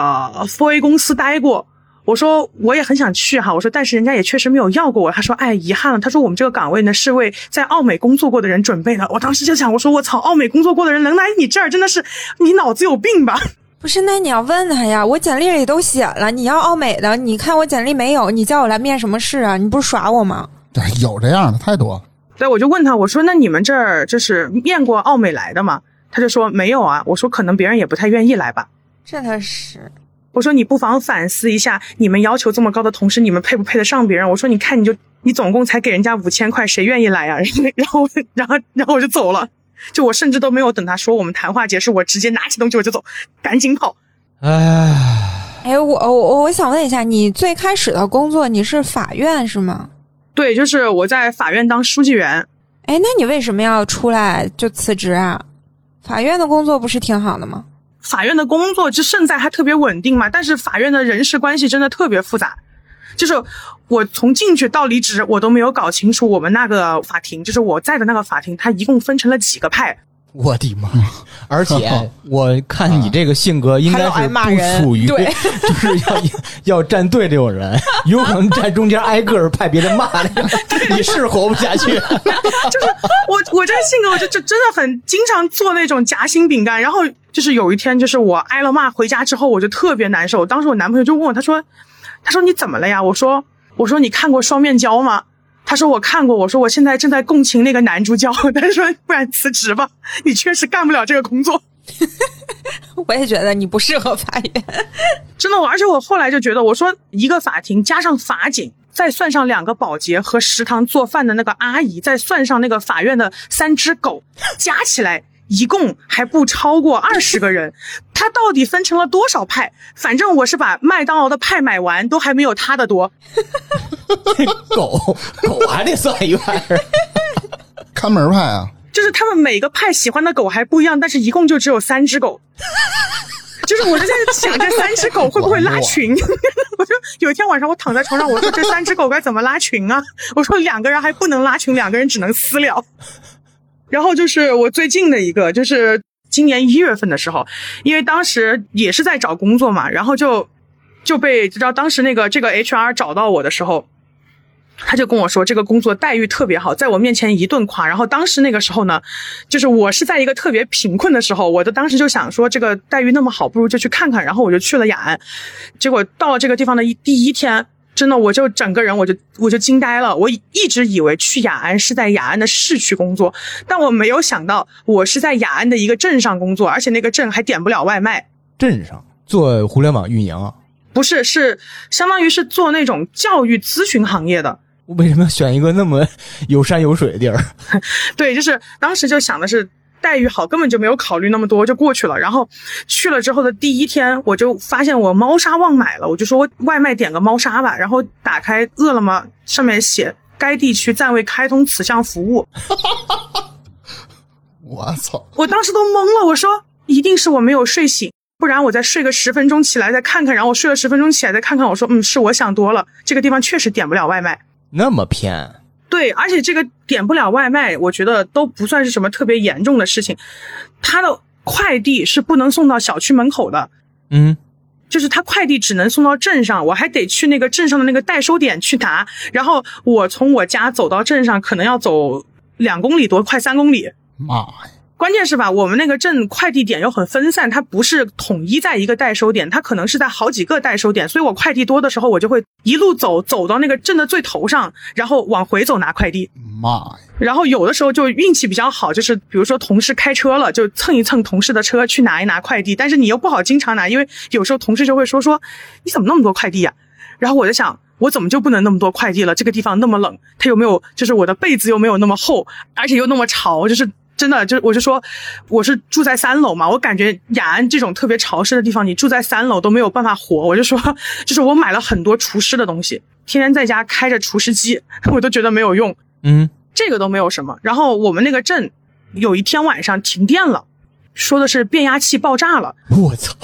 for a 公司待过。我说我也很想去哈，我说但是人家也确实没有要过我。他说，哎，遗憾了。他说我们这个岗位呢是为在奥美工作过的人准备的。我当时就想，我说我操，奥美工作过的人能来你这儿，真的是你脑子有病吧？不是，那你要问他呀，我简历里都写了，你要奥美的，你看我简历没有，你叫我来面什么试啊？你不是耍我吗？对，有这样的太多了。对，我就问他，我说那你们这儿就是面过奥美来的吗？他就说没有啊。我说可能别人也不太愿意来吧。这他是，我说你不妨反思一下，你们要求这么高的同事，你们配不配得上别人？我说你看你就你总共才给人家五千块，谁愿意来 呀、然后然后然后我就走了。就我甚至都没有等他说我们谈话结束，我直接拿起东西我就走，赶紧跑。哎，哎，我我我想问一下，你最开始的工作你是法院是吗？对，就是我在法院当书记员。哎，那你为什么要出来就辞职啊？法院的工作不是挺好的吗？法院的工作就胜在它特别稳定嘛，但是法院的人事关系真的特别复杂。就是我从进去到离职，我都没有搞清楚我们那个法庭，就是我在的那个法庭，它一共分成了几个派。我的妈！而且 我看你这个性格应该是不属于 对 就是要要站队这种人，有可能站中间挨个儿派别人骂你，你是活不下去。就是我我这个性格，我就就真的很经常做那种夹心饼干。然后就是有一天，就是我挨了骂回家之后，我就特别难受。当时我男朋友就问我，他说：“他说你怎么了呀？”我说：“我说你看过双面胶吗？”他说我看过。我说我现在正在共情那个男主角。他说不然辞职吧，你确实干不了这个工作。我也觉得你不适合法院。真的，我而且我后来就觉得，我说一个法庭加上法警，再算上两个保洁和食堂做饭的那个阿姨，再算上那个法院的三只狗，加起来一共还不超过二十个人。他到底分成了多少派？反正我是把麦当劳的派买完，都还没有他的多。狗狗还得算一半儿，看门派啊，就是他们每个派喜欢的狗还不一样，但是一共就只有三只狗。就是我就在想，这三只狗会不会拉群？我就有一天晚上，我躺在床上，我说这三只狗该怎么拉群啊？我说两个人还不能拉群，两个人只能私聊。然后就是我最近的一个，就是今年一月份的时候，因为当时也是在找工作嘛，然后就就被知道当时那个这个 HR 找到我的时候，他就跟我说这个工作待遇特别好，在我面前一顿夸。然后当时那个时候呢，就是我是在一个特别贫困的时候，我的当时就想说这个待遇那么好，不如就去看看。然后我就去了雅安，结果到了这个地方的一第一天。真的，我就整个人我就我就惊呆了。我一直以为去雅安是在雅安的市区工作，但我没有想到我是在雅安的一个镇上工作，而且那个镇还点不了外卖。镇上做互联网运营啊，不是，是相当于是做那种教育咨询行业的。我为什么要选一个那么 有山有水的地儿？对，就是当时就想的是待遇好，根本就没有考虑那么多，就过去了。然后去了之后的第一天，我就发现我猫砂忘买了，我就说我外卖点个猫砂吧。然后打开饿了么，上面写该地区暂未开通此项服务。我操！我当时都懵了，我说一定是我没有睡醒，不然我再睡个十分钟起来再看看。然后我睡了十分钟起来再看看，我说嗯，是我想多了，这个地方确实点不了外卖。那么偏，对，而且这个点不了外卖，我觉得都不算是什么特别严重的事情。他的快递是不能送到小区门口的，嗯，就是他快递只能送到镇上，我还得去那个镇上的那个代收点去拿。然后我从我家走到镇上，可能要走两公里多，快三公里。妈呀！关键是吧，我们那个镇快递点又很分散，它不是统一在一个代收点，它可能是在好几个代收点，所以我快递多的时候，我就会一路走走到那个镇的最头上，然后往回走拿快递。妈呀！然后有的时候就运气比较好，就是比如说同事开车了，就蹭一蹭同事的车去拿一拿快递，但是你又不好经常拿，因为有时候同事就会说说你怎么那么多快递呀、然后我就想。我怎么就不能那么多快递了？这个地方那么冷，它又没有，就是我的被子又没有那么厚，而且又那么潮，就是真的，就我就说我是住在三楼嘛，我感觉雅安这种特别潮湿的地方，你住在三楼都没有办法活。我就说，就是我买了很多除湿的东西，天天在家开着除湿机，我都觉得没有用。嗯，这个都没有什么。然后我们那个镇有一天晚上停电了，说的是变压器爆炸了。我操，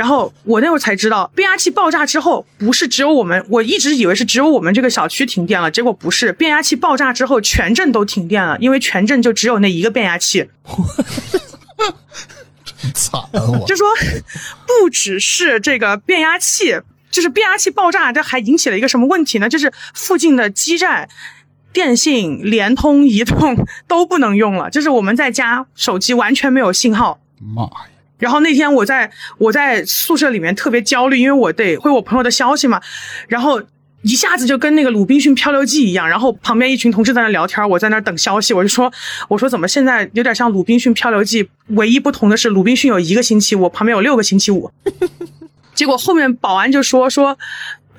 然后我那会儿才知道，变压器爆炸之后，不是只有我们，我一直以为是只有我们这个小区停电了，结果不是，变压器爆炸之后，全镇都停电了，因为全镇就只有那一个变压器。惨了我！就说不只是这个变压器，就是变压器爆炸，这还引起了一个什么问题呢？就是附近的基站。电信、联通、移动 都不能用了，就是我们在家手机完全没有信号。妈呀！然后那天我在我在宿舍里面特别焦虑，因为我得回我朋友的消息嘛，然后一下子就跟那个《鲁滨逊漂流记》一样，然后旁边一群同事在那聊天，我在那等消息，我就说我说怎么现在有点像《鲁滨逊漂流记》，唯一不同的是鲁滨逊有一个星期五，旁边有六个星期五。结果后面保安就说说。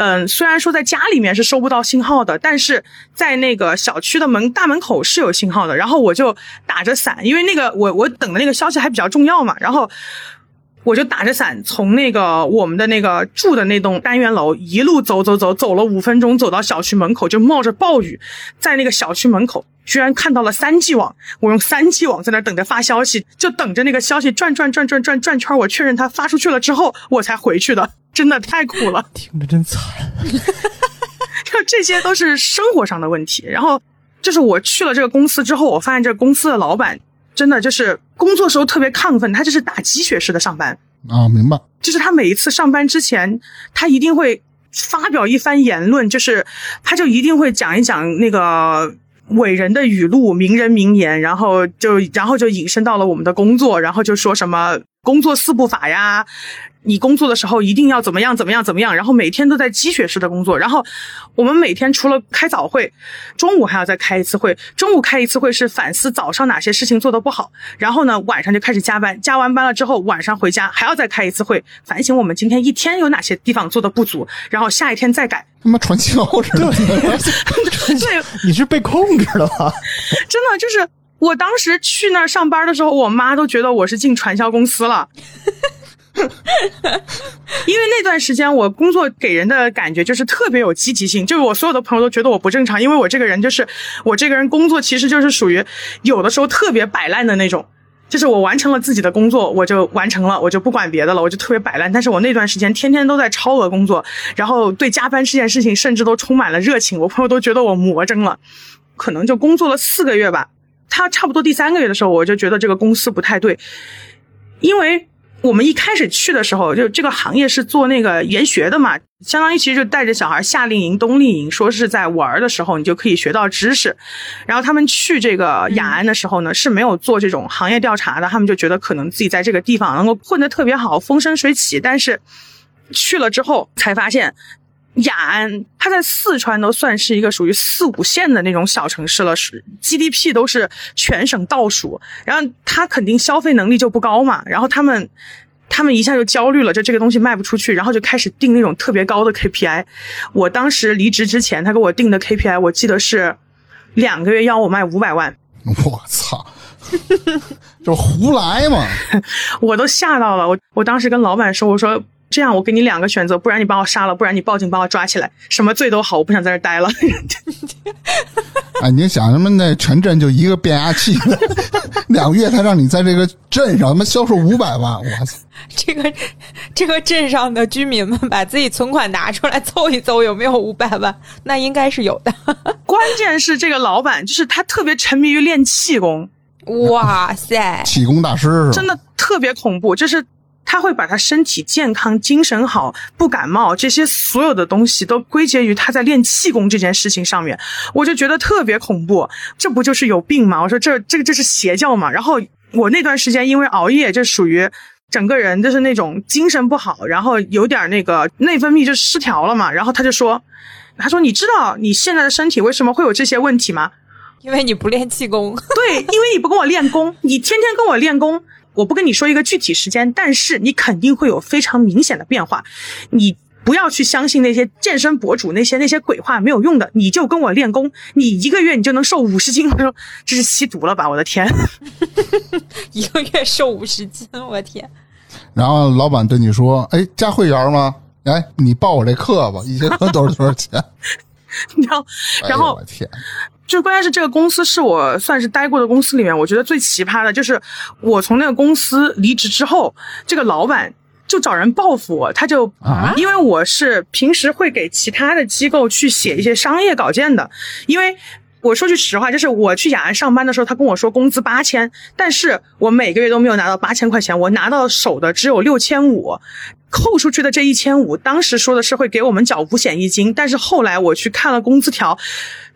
嗯，虽然说在家里面是收不到信号的，但是在那个小区的门大门口是有信号的。然后我就打着伞，因为那个我我等的那个消息还比较重要嘛。然后我就打着伞从那个我们的那个住的那栋单元楼一路走走走，走了五分钟，走到小区门口，就冒着暴雨，在那个小区门口居然看到了三 G 网。我用三 G 网在那等着发消息，就等着那个消息转转转转转转圈，我确认它发出去了之后，我才回去的。真的太苦了。听着真惨。就这些都是生活上的问题。然后就是我去了这个公司之后，我发现这个公司的老板真的就是工作时候特别亢奋，他就是打鸡血式的上班。啊，明白。就是他每一次上班之前，他一定会发表一番言论，就是他就一定会讲一讲那个伟人的语录、名人名言，然后就然后就引申到了我们的工作，然后就说什么工作四步法呀。你工作的时候一定要怎么样怎么样怎么样，然后每天都在鸡血式的工作，然后我们每天除了开早会，中午还要再开一次会，中午开一次会是反思早上哪些事情做的不好，然后呢晚上就开始加班，加完班了之后晚上回家还要再开一次会，反省我们今天一天有哪些地方做的不足，然后下一天再改。他妈传销 似的。对，你是被控制了吧？真的就是我当时去那儿上班的时候，我妈都觉得我是进传销公司了。因为那段时间我工作给人的感觉就是特别有积极性，就是我所有的朋友都觉得我不正常，因为我这个人就是我这个人工作其实就是属于有的时候特别摆烂的那种，就是我完成了自己的工作我就完成了，我就不管别的了，我就特别摆烂。但是我那段时间天天都在超额工作，然后对加班这件事情甚至都充满了热情，我朋友都觉得我魔怔了，可能就工作了四个月吧。他差不多第三个月的时候，我就觉得这个公司不太对，因为。我们一开始去的时候，就这个行业是做那个研学的嘛，相当于其实就带着小孩夏令营、冬令营，说是在玩的时候你就可以学到知识。然后他们去这个雅安的时候呢，是没有做这种行业调查的，他们就觉得可能自己在这个地方能够混得特别好，风生水起。但是去了之后才发现。雅安，它在四川都算是一个属于四五线的那种小城市了，是 GDP 都是全省倒数。然后它肯定消费能力就不高嘛。然后他们他们一下就焦虑了，就这个东西卖不出去，然后就开始定那种特别高的 KPI。我当时离职之前，他给我定的 KPI，我记得是两个月要我卖五百万，我操，就胡来嘛！我都吓到了。我我当时跟老板说，我说这样，我给你两个选择，不然你把我杀了，不然你报警把我抓起来，什么罪都好，我不想在这待了。哎，你想他妈那全镇就一个变压器，两个月他让你在这个镇上他妈销售五百万，我操！这个这个镇上的居民们把自己存款拿出来凑一凑，有没有五百万？那应该是有的。关键是这个老板，就是他特别沉迷于练气功，哇塞，气功大师是吧？真的特别恐怖，就是。他会把他身体健康、精神好、不感冒这些所有的东西都归结于他在练气功这件事情上面，我就觉得特别恐怖。这不就是有病吗？我说这这个这是邪教嘛。然后我那段时间因为熬夜，就属于整个人就是那种精神不好，然后有点那个内分泌就失调了嘛。然后他就说，他说你知道你现在的身体为什么会有这些问题吗？因为你不练气功。对，因为你不跟我练功，你天天跟我练功。我不跟你说一个具体时间，但是你肯定会有非常明显的变化。你不要去相信那些健身博主那些那些鬼话，没有用的。你就跟我练功，你一个月你就能瘦五十斤。我说这是吸毒了吧？我的天，一个月瘦五十斤，我天！然后老板对你说：“哎，加会员吗？哎，你报我这课吧，一节课都是多少钱？” 然后，然后我天。就关键是这个公司是我算是待过的公司里面，我觉得最奇葩的就是我从那个公司离职之后，这个老板就找人报复我，他就啊，因为我是平时会给其他的机构去写一些商业稿件的，因为我说句实话，就是我去雅安上班的时候，他跟我说工资八千，但是我每个月都没有拿到八千块钱，我拿到手的只有六千五，扣出去的这一千五，当时说的是会给我们缴五险一金，但是后来我去看了工资条。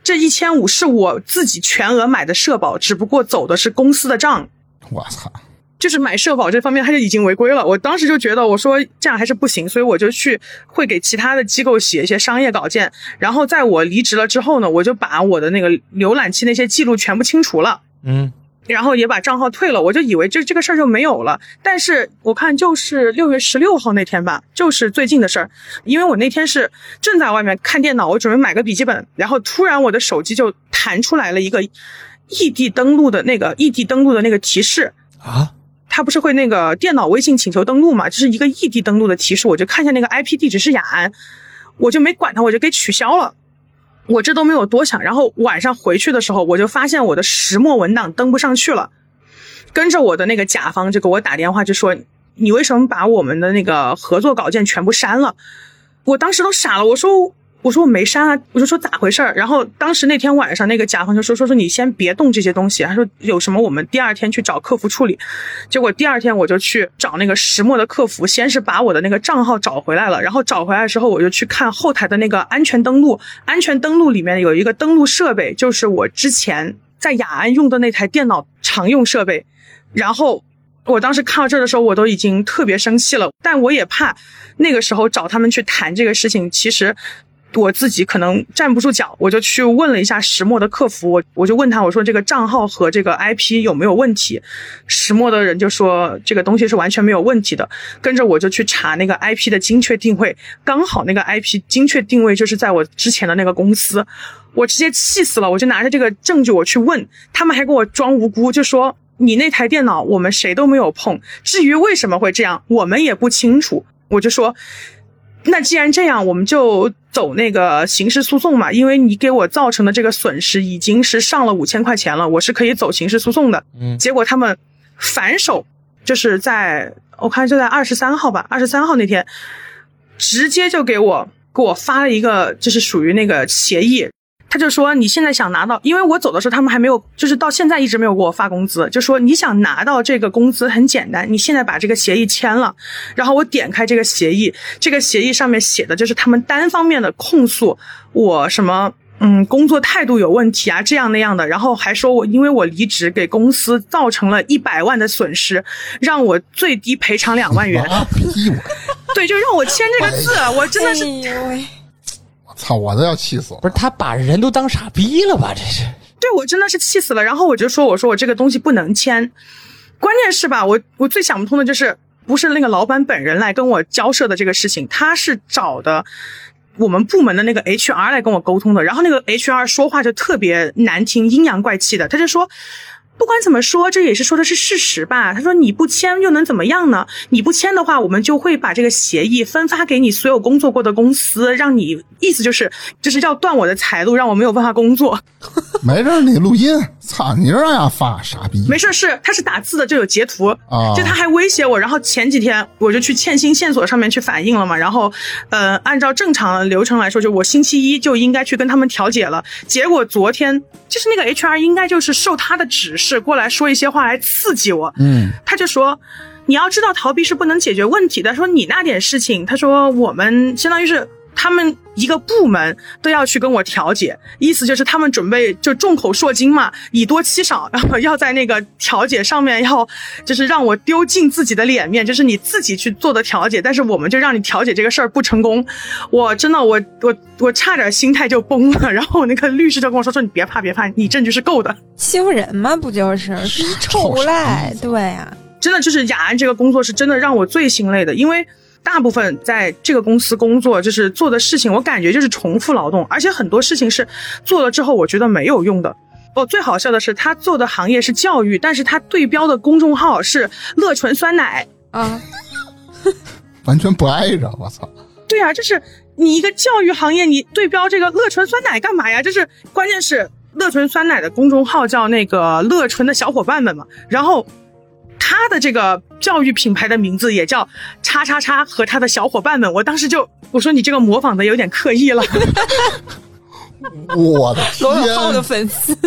这一千五是我自己全额买的社保，只不过走的是公司的账。我操！就是买社保这方面，他就已经违规了。我当时就觉得，我说这样还是不行，所以我就去会给其他的机构写一些商业稿件。然后在我离职了之后呢，我就把我的那个浏览器那些记录全部清除了。嗯。然后也把账号退了，我就以为这这个事儿就没有了。但是我看就是六月十六号那天吧，就是最近的事儿。因为我那天是正在外面看电脑，我准备买个笔记本，然后突然我的手机就弹出来了一个异地登录的那个异地登录的那个提示啊，它不是会那个电脑微信请求登录嘛，就是一个异地登录的提示，我就看见那个 IP 地址是雅安，我就没管它，我就给取消了。我这都没有多想，然后晚上回去的时候，我就发现我的石墨文档登不上去了。跟着我的那个甲方就给我打电话，就说你为什么把我们的那个合作稿件全部删了？我当时都傻了，我说。我说我没删啊，我就说咋回事儿？然后当时那天晚上，那个甲方就说说说你先别动这些东西，他说有什么我们第二天去找客服处理。结果第二天我就去找那个石墨的客服，先是把我的那个账号找回来了，然后找回来之后，我就去看后台的那个安全登录，安全登录里面有一个登录设备，就是我之前在雅安用的那台电脑常用设备。然后我当时看到这的时候，我都已经特别生气了，但我也怕那个时候找他们去谈这个事情，其实。我自己可能站不住脚，我就去问了一下石墨的客服，我我就问他，我说这个账号和这个 IP 有没有问题？石墨的人就说这个东西是完全没有问题的。跟着我就去查那个 IP 的精确定位，刚好那个 IP 精确定位就是在我之前的那个公司，我直接气死了，我就拿着这个证据我去问，他们还给我装无辜，就说你那台电脑我们谁都没有碰，至于为什么会这样，我们也不清楚。我就说。那既然这样，我们就走那个刑事诉讼嘛，因为你给我造成的这个损失已经是上了五千块钱了，我是可以走刑事诉讼的。嗯，结果他们反手就是在我看就在二十三号吧，二十三号那天，直接就给我给我发了一个，就是属于那个协议。他就说你现在想拿到，因为我走的时候他们还没有，就是到现在一直没有给我发工资。就说你想拿到这个工资很简单，你现在把这个协议签了，然后我点开这个协议，这个协议上面写的就是他们单方面的控诉我什么，嗯，工作态度有问题啊，这样那样的，然后还说我因为我离职给公司造成了一百万的损失，让我最低赔偿两万元。逼我，对，就让我签这个字，我真的是。操！我都要气死了。不是他把人都当傻逼了吧？这是对我真的是气死了。然后我就说：“我说我这个东西不能签。”关键是吧，我我最想不通的就是不是那个老板本人来跟我交涉的这个事情，他是找的我们部门的那个 HR 来跟我沟通的。然后那个 HR 说话就特别难听，阴阳怪气的，他就说。不管怎么说，这也是说的是事实吧？他说你不签又能怎么样呢？你不签的话，我们就会把这个协议分发给你所有工作过的公司，让你意思就是就是要断我的财路，让我没有办法工作。没事儿，你录音，操，你让人家发傻逼。没事，是他是打字的，就有截图啊就他还威胁我。然后前几天我就去欠薪线索上面去反映了嘛，然后呃，按照正常的流程来说，就我星期一就应该去跟他们调解了。结果昨天就是那个 HR 应该就是受他的指示过来说一些话来刺激我，嗯，他就说。你要知道，逃避是不能解决问题的。说你那点事情，他说我们相当于是他们一个部门都要去跟我调解，意思就是他们准备就众口铄金嘛，以多欺少，然后要在那个调解上面要就是让我丢尽自己的脸面，就是你自己去做的调解，但是我们就让你调解这个事儿不成功。我真的我我我差点心态就崩了，然后我那个律师就跟我说说你别怕别怕，你证据是够的。欺负人嘛，不就是 臭无赖？对呀、真的就是雅安这个工作是真的让我最心累的，因为大部分在这个公司工作，就是做的事情，我感觉就是重复劳动，而且很多事情是做了之后我觉得没有用的。哦，最好笑的是他做的行业是教育，但是他对标的公众号是乐纯酸奶。啊，完全不挨着，我操！对呀、就是你一个教育行业，你对标这个乐纯酸奶干嘛呀？就是关键是乐纯酸奶的公众号叫那个乐纯的小伙伴们嘛，然后他的这个教育品牌的名字也叫叉叉叉和他的小伙伴们，我当时就我说你这个模仿的有点刻意了，我的罗永浩的！粉丝，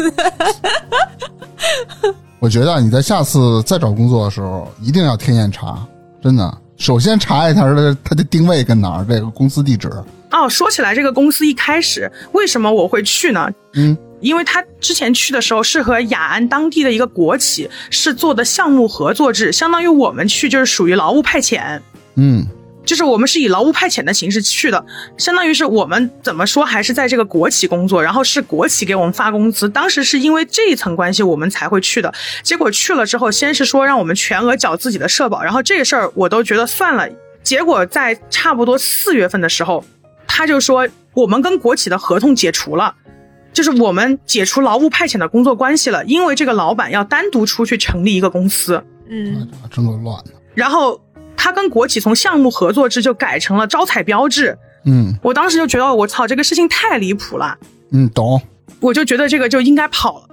我觉得你在下次再找工作的时候，一定要天眼查，真的。首先查一下它的他的定位跟哪儿，这个公司地址。哦，说起来，这个公司一开始为什么我会去呢？嗯，因为他之前去的时候是和雅安当地的一个国企是做的项目合作制，相当于我们去就是属于劳务派遣。嗯，就是我们是以劳务派遣的形式去的，相当于是我们怎么说还是在这个国企工作，然后是国企给我们发工资。当时是因为这一层关系我们才会去的，结果去了之后，先是说让我们全额缴自己的社保，然后这个事儿我都觉得算了。结果在差不多四月份的时候，他就说我们跟国企的合同解除了。就是我们解除劳务派遣的工作关系了，因为这个老板要单独出去成立一个公司，嗯，这么乱的。然后他跟国企从项目合作制就改成了招采标志。嗯我当时就觉得我操，这个事情太离谱了，嗯，懂。我就觉得这个就应该跑了。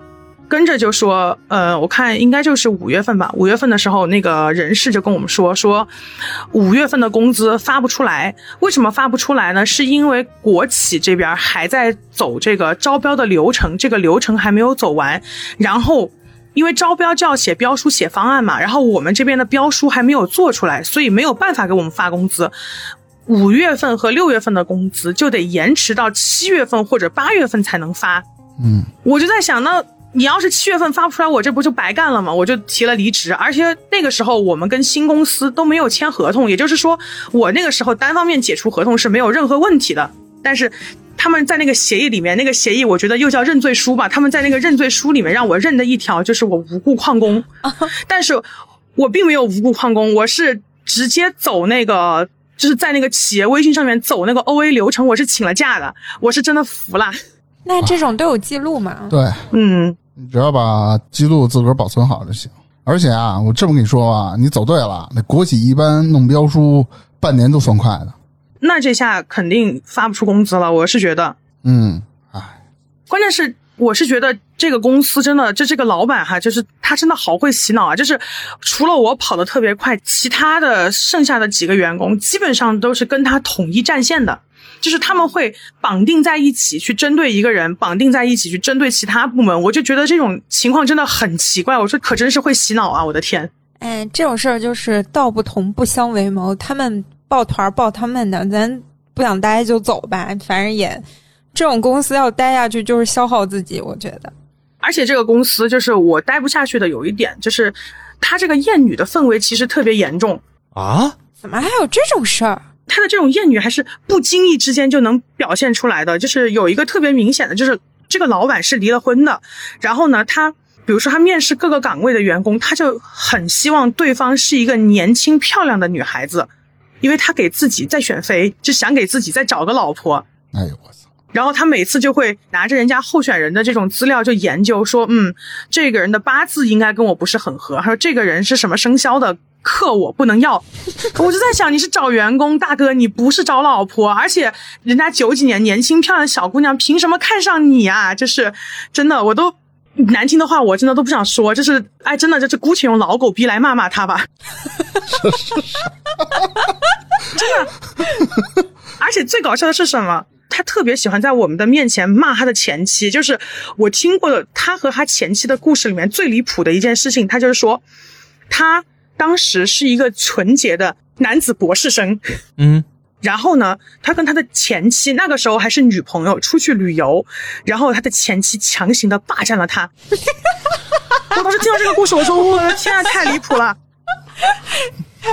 跟着就说，呃，我看应该就是五月份吧。五月份的时候，那个人事就跟我们说，说五月份的工资发不出来。为什么发不出来呢？是因为国企这边还在走这个招标的流程，这个流程还没有走完。然后，因为招标就要写标书、写方案嘛，然后我们这边的标书还没有做出来，所以没有办法给我们发工资。五月份和六月份的工资就得延迟到七月份或者八月份才能发。嗯，我就在想，那你要是七月份发不出来，我这不就白干了吗？我就提了离职，而且那个时候我们跟新公司都没有签合同，也就是说，我那个时候单方面解除合同是没有任何问题的。但是他们在那个协议里面，那个协议我觉得又叫认罪书吧，他们在那个认罪书里面让我认的一条就是我无故旷工，但是我并没有无故旷工，我是直接走那个。就是在那个企业微信上面走那个 O A 流程，我是请了假的，我是真的服了。那这种都有记录吗？对，嗯，你只要把记录自个儿保存好就行。而且啊，我这么跟你说啊，你走对了，那国企一般弄标书半年都算快的。那这下肯定发不出工资了，我是觉得。嗯，哎，关键是我是觉得这个公司真的，就这个老板哈，就是他真的好会洗脑啊！就是除了我跑得特别快，其他的剩下的几个员工基本上都是跟他统一战线的。就是他们会绑定在一起去针对一个人，绑定在一起去针对其他部门，我就觉得这种情况真的很奇怪。我说可真是会洗脑啊！我的天，哎，这种事儿就是道不同不相为谋，他们抱团儿抱他们的，咱不想待就走吧，反正也这种公司要待下去就是消耗自己，我觉得。而且这个公司就是我待不下去的有一点，就是他这个厌女的氛围其实特别严重。啊，怎么还有这种事儿？他的这种厌女还是不经意之间就能表现出来的，就是有一个特别明显的，就是这个老板是离了婚的，然后呢，他比如说他面试各个岗位的员工，他就很希望对方是一个年轻漂亮的女孩子，因为他给自己在选妃，就想给自己再找个老婆。哎呦我操！然后他每次就会拿着人家候选人的这种资料就研究，说，嗯，这个人的八字应该跟我不是很合，还有这个人是什么生肖的，克我不能要。我就在想，你是找员工大哥，你不是找老婆，而且人家九几年年轻漂亮的小姑娘，凭什么看上你啊？就是真的，我都。难听的话，我真的都不想说。就是，哎，真的，就是姑且用老狗逼来骂骂他吧。真的。而且最搞笑的是什么？他特别喜欢在我们的面前骂他的前妻。就是我听过的他和他前妻的故事里面最离谱的一件事情，他就是说，他当时是一个纯洁的男子博士生。嗯。然后呢，他跟他的前妻那个时候还是女朋友出去旅游，然后他的前妻强行的霸占了他。我当时听到这个故事，我说我的天啊，太离谱了，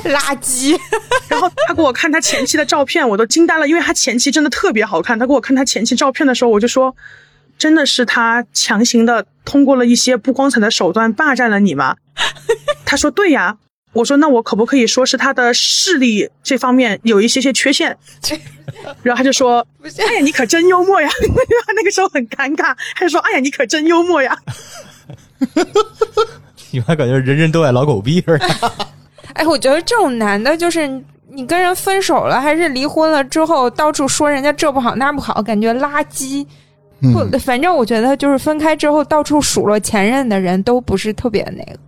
垃圾。然后他给我看他前妻的照片，我都惊呆了，因为他前妻真的特别好看。他给我看他前妻照片的时候，我就说，真的是他强行的通过了一些不光彩的手段霸占了你吗？他说对呀。我说，那我可不可以说是他的视力这方面有一些些缺陷？然后他就说：“哎呀，你可真幽默呀！” 他那个时候很尴尬，他就说：“哎呀，你可真幽默呀！”你还感觉人人都爱老狗逼似的？哎，我觉得这种男的，就是你跟人分手了还是离婚了之后，到处说人家这不好那不好，感觉垃圾。不，反正我觉得就是分开之后到处数落前任的人都不是特别那个。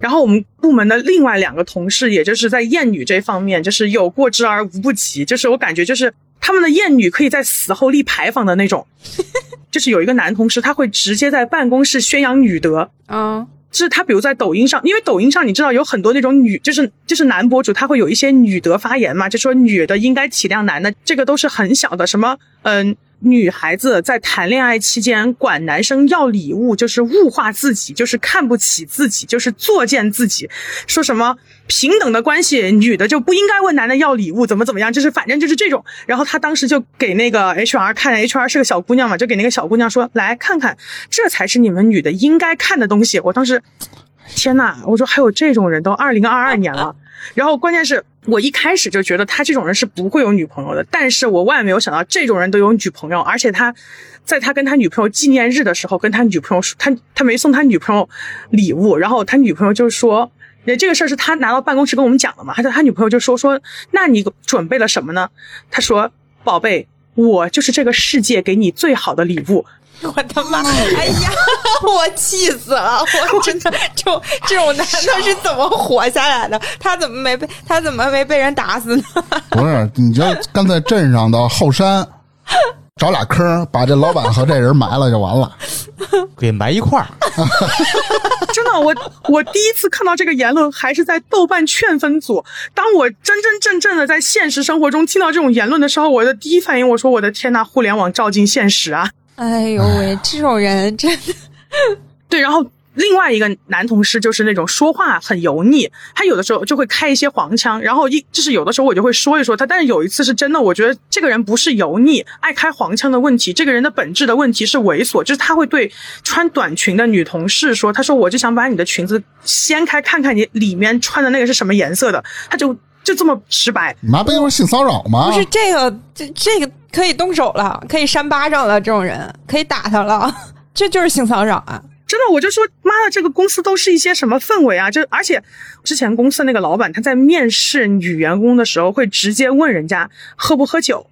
然后我们部门的另外两个同事，也就是在厌女这方面，就是有过之而无不及。就是我感觉，就是他们的厌女可以在死后立牌坊的那种。就是有一个男同事，他会直接在办公室宣扬女德。啊，就是他，比如在抖音上，因为抖音上你知道有很多那种女，就是就是男博主，他会有一些女德发言嘛，就说女的应该体谅男的，这个都是很小的，什么嗯。女孩子在谈恋爱期间管男生要礼物，就是物化自己，就是看不起自己，就是作践自己。说什么平等的关系，女的就不应该问男的要礼物，怎么怎么样，就是反正就是这种。然后他当时就给那个 HR 看，HR 是个小姑娘嘛，就给那个小姑娘说：“来看看，这才是你们女的应该看的东西。”我当时，天呐，我说还有这种人，都二零二二年了。然后关键是我一开始就觉得他这种人是不会有女朋友的，但是我万没有想到这种人都有女朋友，而且他在他跟他女朋友纪念日的时候，跟他女朋友说他他没送他女朋友礼物，然后他女朋友就说，那这个事儿是他拿到办公室跟我们讲的嘛，他说他女朋友就说说，那你准备了什么呢？他说，宝贝，我就是这个世界给你最好的礼物。我的妈！哎呀，我气死了！我真的，这种这种男的是怎么活下来的？他怎么没被他怎么没被人打死呢？不是，你就干在镇上的后山找俩坑，把这老板和这人埋了就完了，给埋一块儿。真的，我我第一次看到这个言论还是在豆瓣劝分组。当我真真正正的在现实生活中听到这种言论的时候，我的第一反应，我说：“我的天呐，互联网照进现实啊！”哎呦喂，这种人真的对。然后另外一个男同事就是那种说话很油腻，他有的时候就会开一些黄腔，然后一就是有的时候我就会说一说他。但是有一次是真的，我觉得这个人不是油腻、爱开黄腔的问题，这个人的本质的问题是猥琐，就是他会对穿短裙的女同事说：“他说我就想把你的裙子掀开看看你里面穿的那个是什么颜色的。”他就就这么直白。你妈不就是性骚扰吗？不是这个，这这个。可以动手了，可以扇巴掌了，这种人可以打他了，这就是性骚扰啊！真的，我就说妈的，这个公司都是一些什么氛围啊？就而且之前公司那个老板他在面试女员工的时候，会直接问人家喝不喝酒。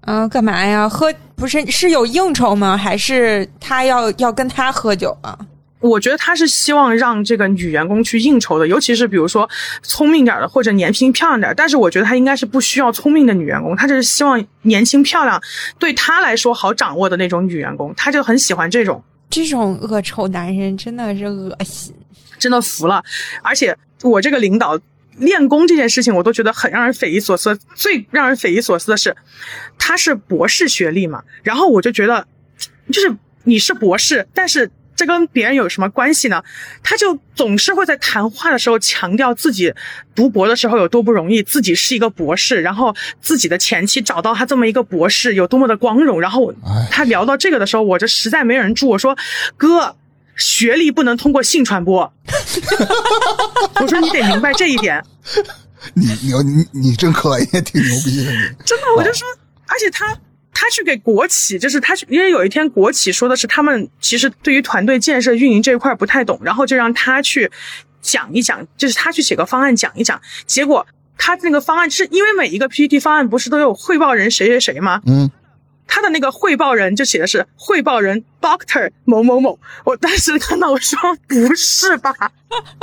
嗯，干嘛呀？喝不是是有应酬吗？还是他要要跟他喝酒啊？我觉得他是希望让这个女员工去应酬的，尤其是比如说聪明点的或者年轻漂亮点。但是我觉得他应该是不需要聪明的女员工，他就是希望年轻漂亮，对他来说好掌握的那种女员工，他就很喜欢这种。这种恶臭男人真的是恶心，真的服了。而且我这个领导练功这件事情，我都觉得很让人匪夷所思。最让人匪夷所思的是，他是博士学历嘛，然后我就觉得，就是你是博士，但是。这跟别人有什么关系呢？他就总是会在谈话的时候强调自己读博的时候有多不容易，自己是一个博士，然后自己的前妻找到他这么一个博士有多么的光荣。然后他聊到这个的时候，我这实在没人住。我说：“哥，学历不能通过性传播。我说你得明白这一点，你你你你真可以，挺牛逼的你。真的，我就说，而且他他去给国企，就是他去，因为有一天国企说的是他们其实对于团队建设运营这一块不太懂，然后就让他去讲一讲，就是他去写个方案讲一讲，结果他那个方案是因为每一个 PPT 方案不是都有汇报人谁谁谁吗？嗯，他的那个汇报人就写的是汇报人 Doctor 某某某，我当时看到我说不是吧？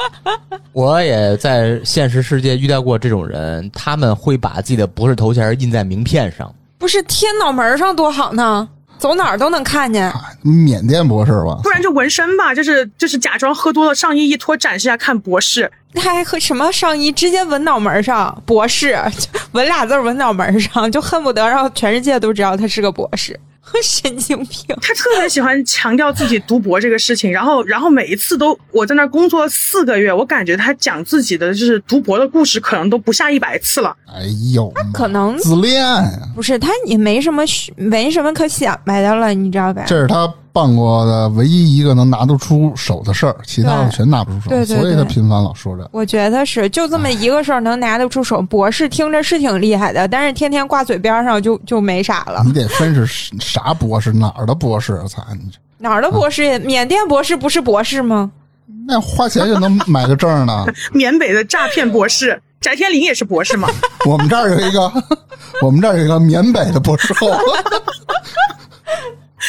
我也在现实世界遇到过这种人，他们会把自己的博士头衔印在名片上。不是贴脑门上多好呢，走哪儿都能看见。缅甸博士吧？不然就纹身吧，就是就是假装喝多了，上衣一脱展示一下看博士。他还和什么上衣直接纹脑门上，博士 纹俩字纹脑门上，就恨不得让全世界都知道他是个博士，神经病。他特别喜欢强调自己读博这个事情，然后然后每一次都我在那儿工作四个月，我感觉他讲自己的就是读博的故事，可能都不下一百次了。哎呦，他可能自恋呀，不是他也没什么没什么可显摆的了，你知道呗？这是他办过的唯一一个能拿得出手的事儿，其他的全拿不出手，对对所以他频繁老说这。我觉得是就这么一个事儿能拿得出手。博士听着是挺厉害的，但是天天挂嘴边上就就没啥了。你得分是啥博士，哪儿的博士？操你这！哪儿的博士也？缅甸博士不是博士吗？那花钱就能买个证呢。缅北的诈骗博士翟天临也是博士吗？我们这儿有一个，我们这儿有一个缅北的博士后。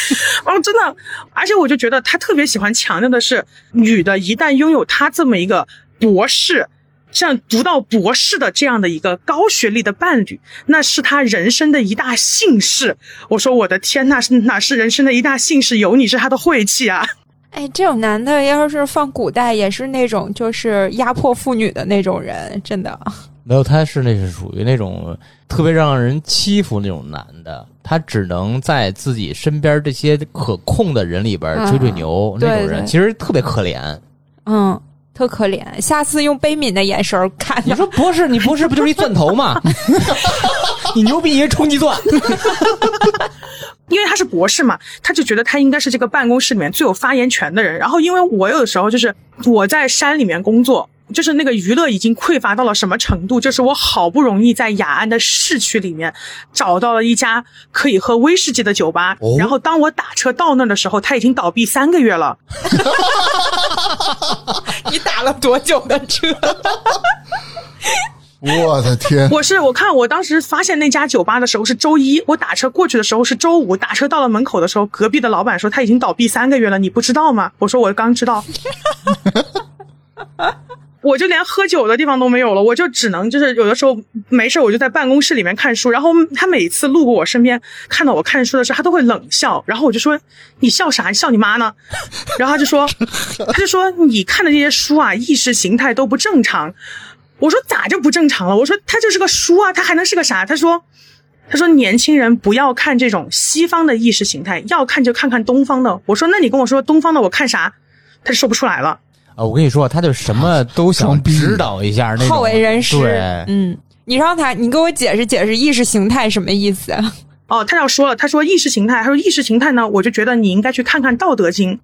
哦，真的，而且我就觉得他特别喜欢强调的是，女的一旦拥有他这么一个博士，像读到博士的这样的一个高学历的伴侣，那是他人生的一大幸事。我说我的天呐，是哪是人生的一大幸事？有你是他的晦气啊！哎，这种男的要是放古代，也是那种就是压迫妇女的那种人，真的。没有，他是那是属于那种特别让人欺负那种男的，他只能在自己身边这些可控的人里边吹吹牛，嗯那种人其实特别可怜。嗯，特可怜。下次用悲悯的眼神看。你说博士，你博士不就是一钻头吗？你牛逼一冲击钻，因为他是博士嘛，他就觉得他应该是这个办公室里面最有发言权的人。然后，因为我有的时候就是我在山里面工作，就是那个娱乐已经匮乏到了什么程度，就是我好不容易在雅安的市区里面找到了一家可以喝威士忌的酒吧，哦然后当我打车到那儿的时候，他已经倒闭三个月了。你打了多久的车？我的天！我是我看我当时发现那家酒吧的时候是周一，我打车过去的时候是周五，打车到了门口的时候，隔壁的老板说他已经倒闭三个月了，你不知道吗？我说我刚知道。我就连喝酒的地方都没有了，我就只能就是有的时候没事我就在办公室里面看书，然后他每次路过我身边看到我看书的时候，他都会冷笑，然后我就说你笑啥？你笑你妈呢？然后他就说他就说你看的这些书啊，意识形态都不正常。我说咋就不正常了？我说它就是个书啊，它还能是个啥？他说，他说年轻人不要看这种西方的意识形态，要看就看看东方的。我说那你跟我说东方的，我看啥？他就说不出来了。啊，我跟你说，他就什么都想指导一下那种好为人师。对，嗯，你让他，你给我解释解释意识形态什么意思？哦，他要说了，他说意识形态，他说意识形态呢，我就觉得你应该去看看《道德经》。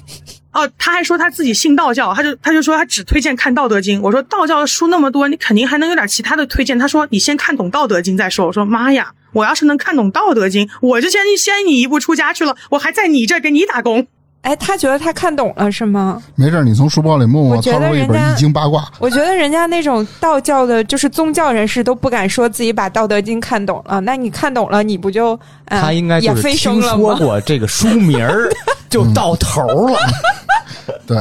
哦，他还说他自己信道教，他就他就说他只推荐看《道德经》。我说道教的书那么多，你肯定还能有点其他的推荐。他说你先看懂《道德经》再说。我说妈呀，我要是能看懂《道德经》，我就先先你一步出家去了，我还在你这儿给你打工。哎，他觉得他看懂了是吗？没事儿，你从书包里默默我觉得掏出一本人家易经八卦。我觉得人家那种道教的，就是宗教人士都不敢说自己把《道德经》看懂了。那你看懂了，你不就、呃、他应该也就是飞升了听说？过这个书名儿就到头了。对，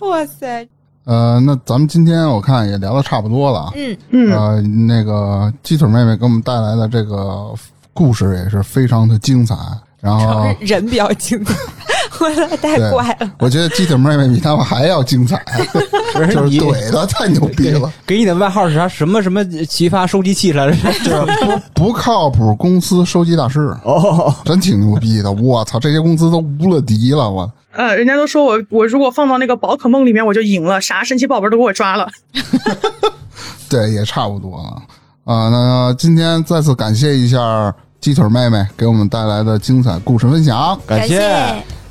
哇塞，呃，那咱们今天我看也聊的差不多了啊。嗯，嗯，呃，那个鸡腿妹妹给我们带来的这个故事也是非常的精彩。然后，人比较精彩，我操，太怪了。我觉得鸡腿妹妹比他们还要精彩，就是怼的太牛逼了。给你的外号是啥？什么什么奇葩收集器来着？就是不不靠谱公司收集大师，哦，真挺牛逼的。我操，这些公司都无了敌了，我。呃，人家都说我我如果放到那个宝可梦里面，我就赢了，啥神奇宝贝都给我抓了。对，也差不多了。啊、那今天再次感谢一下鸡腿妹妹给我们带来的精彩故事分享，感谢。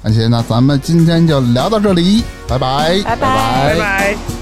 感谢，那咱们今天就聊到这里，拜拜。拜拜。拜拜。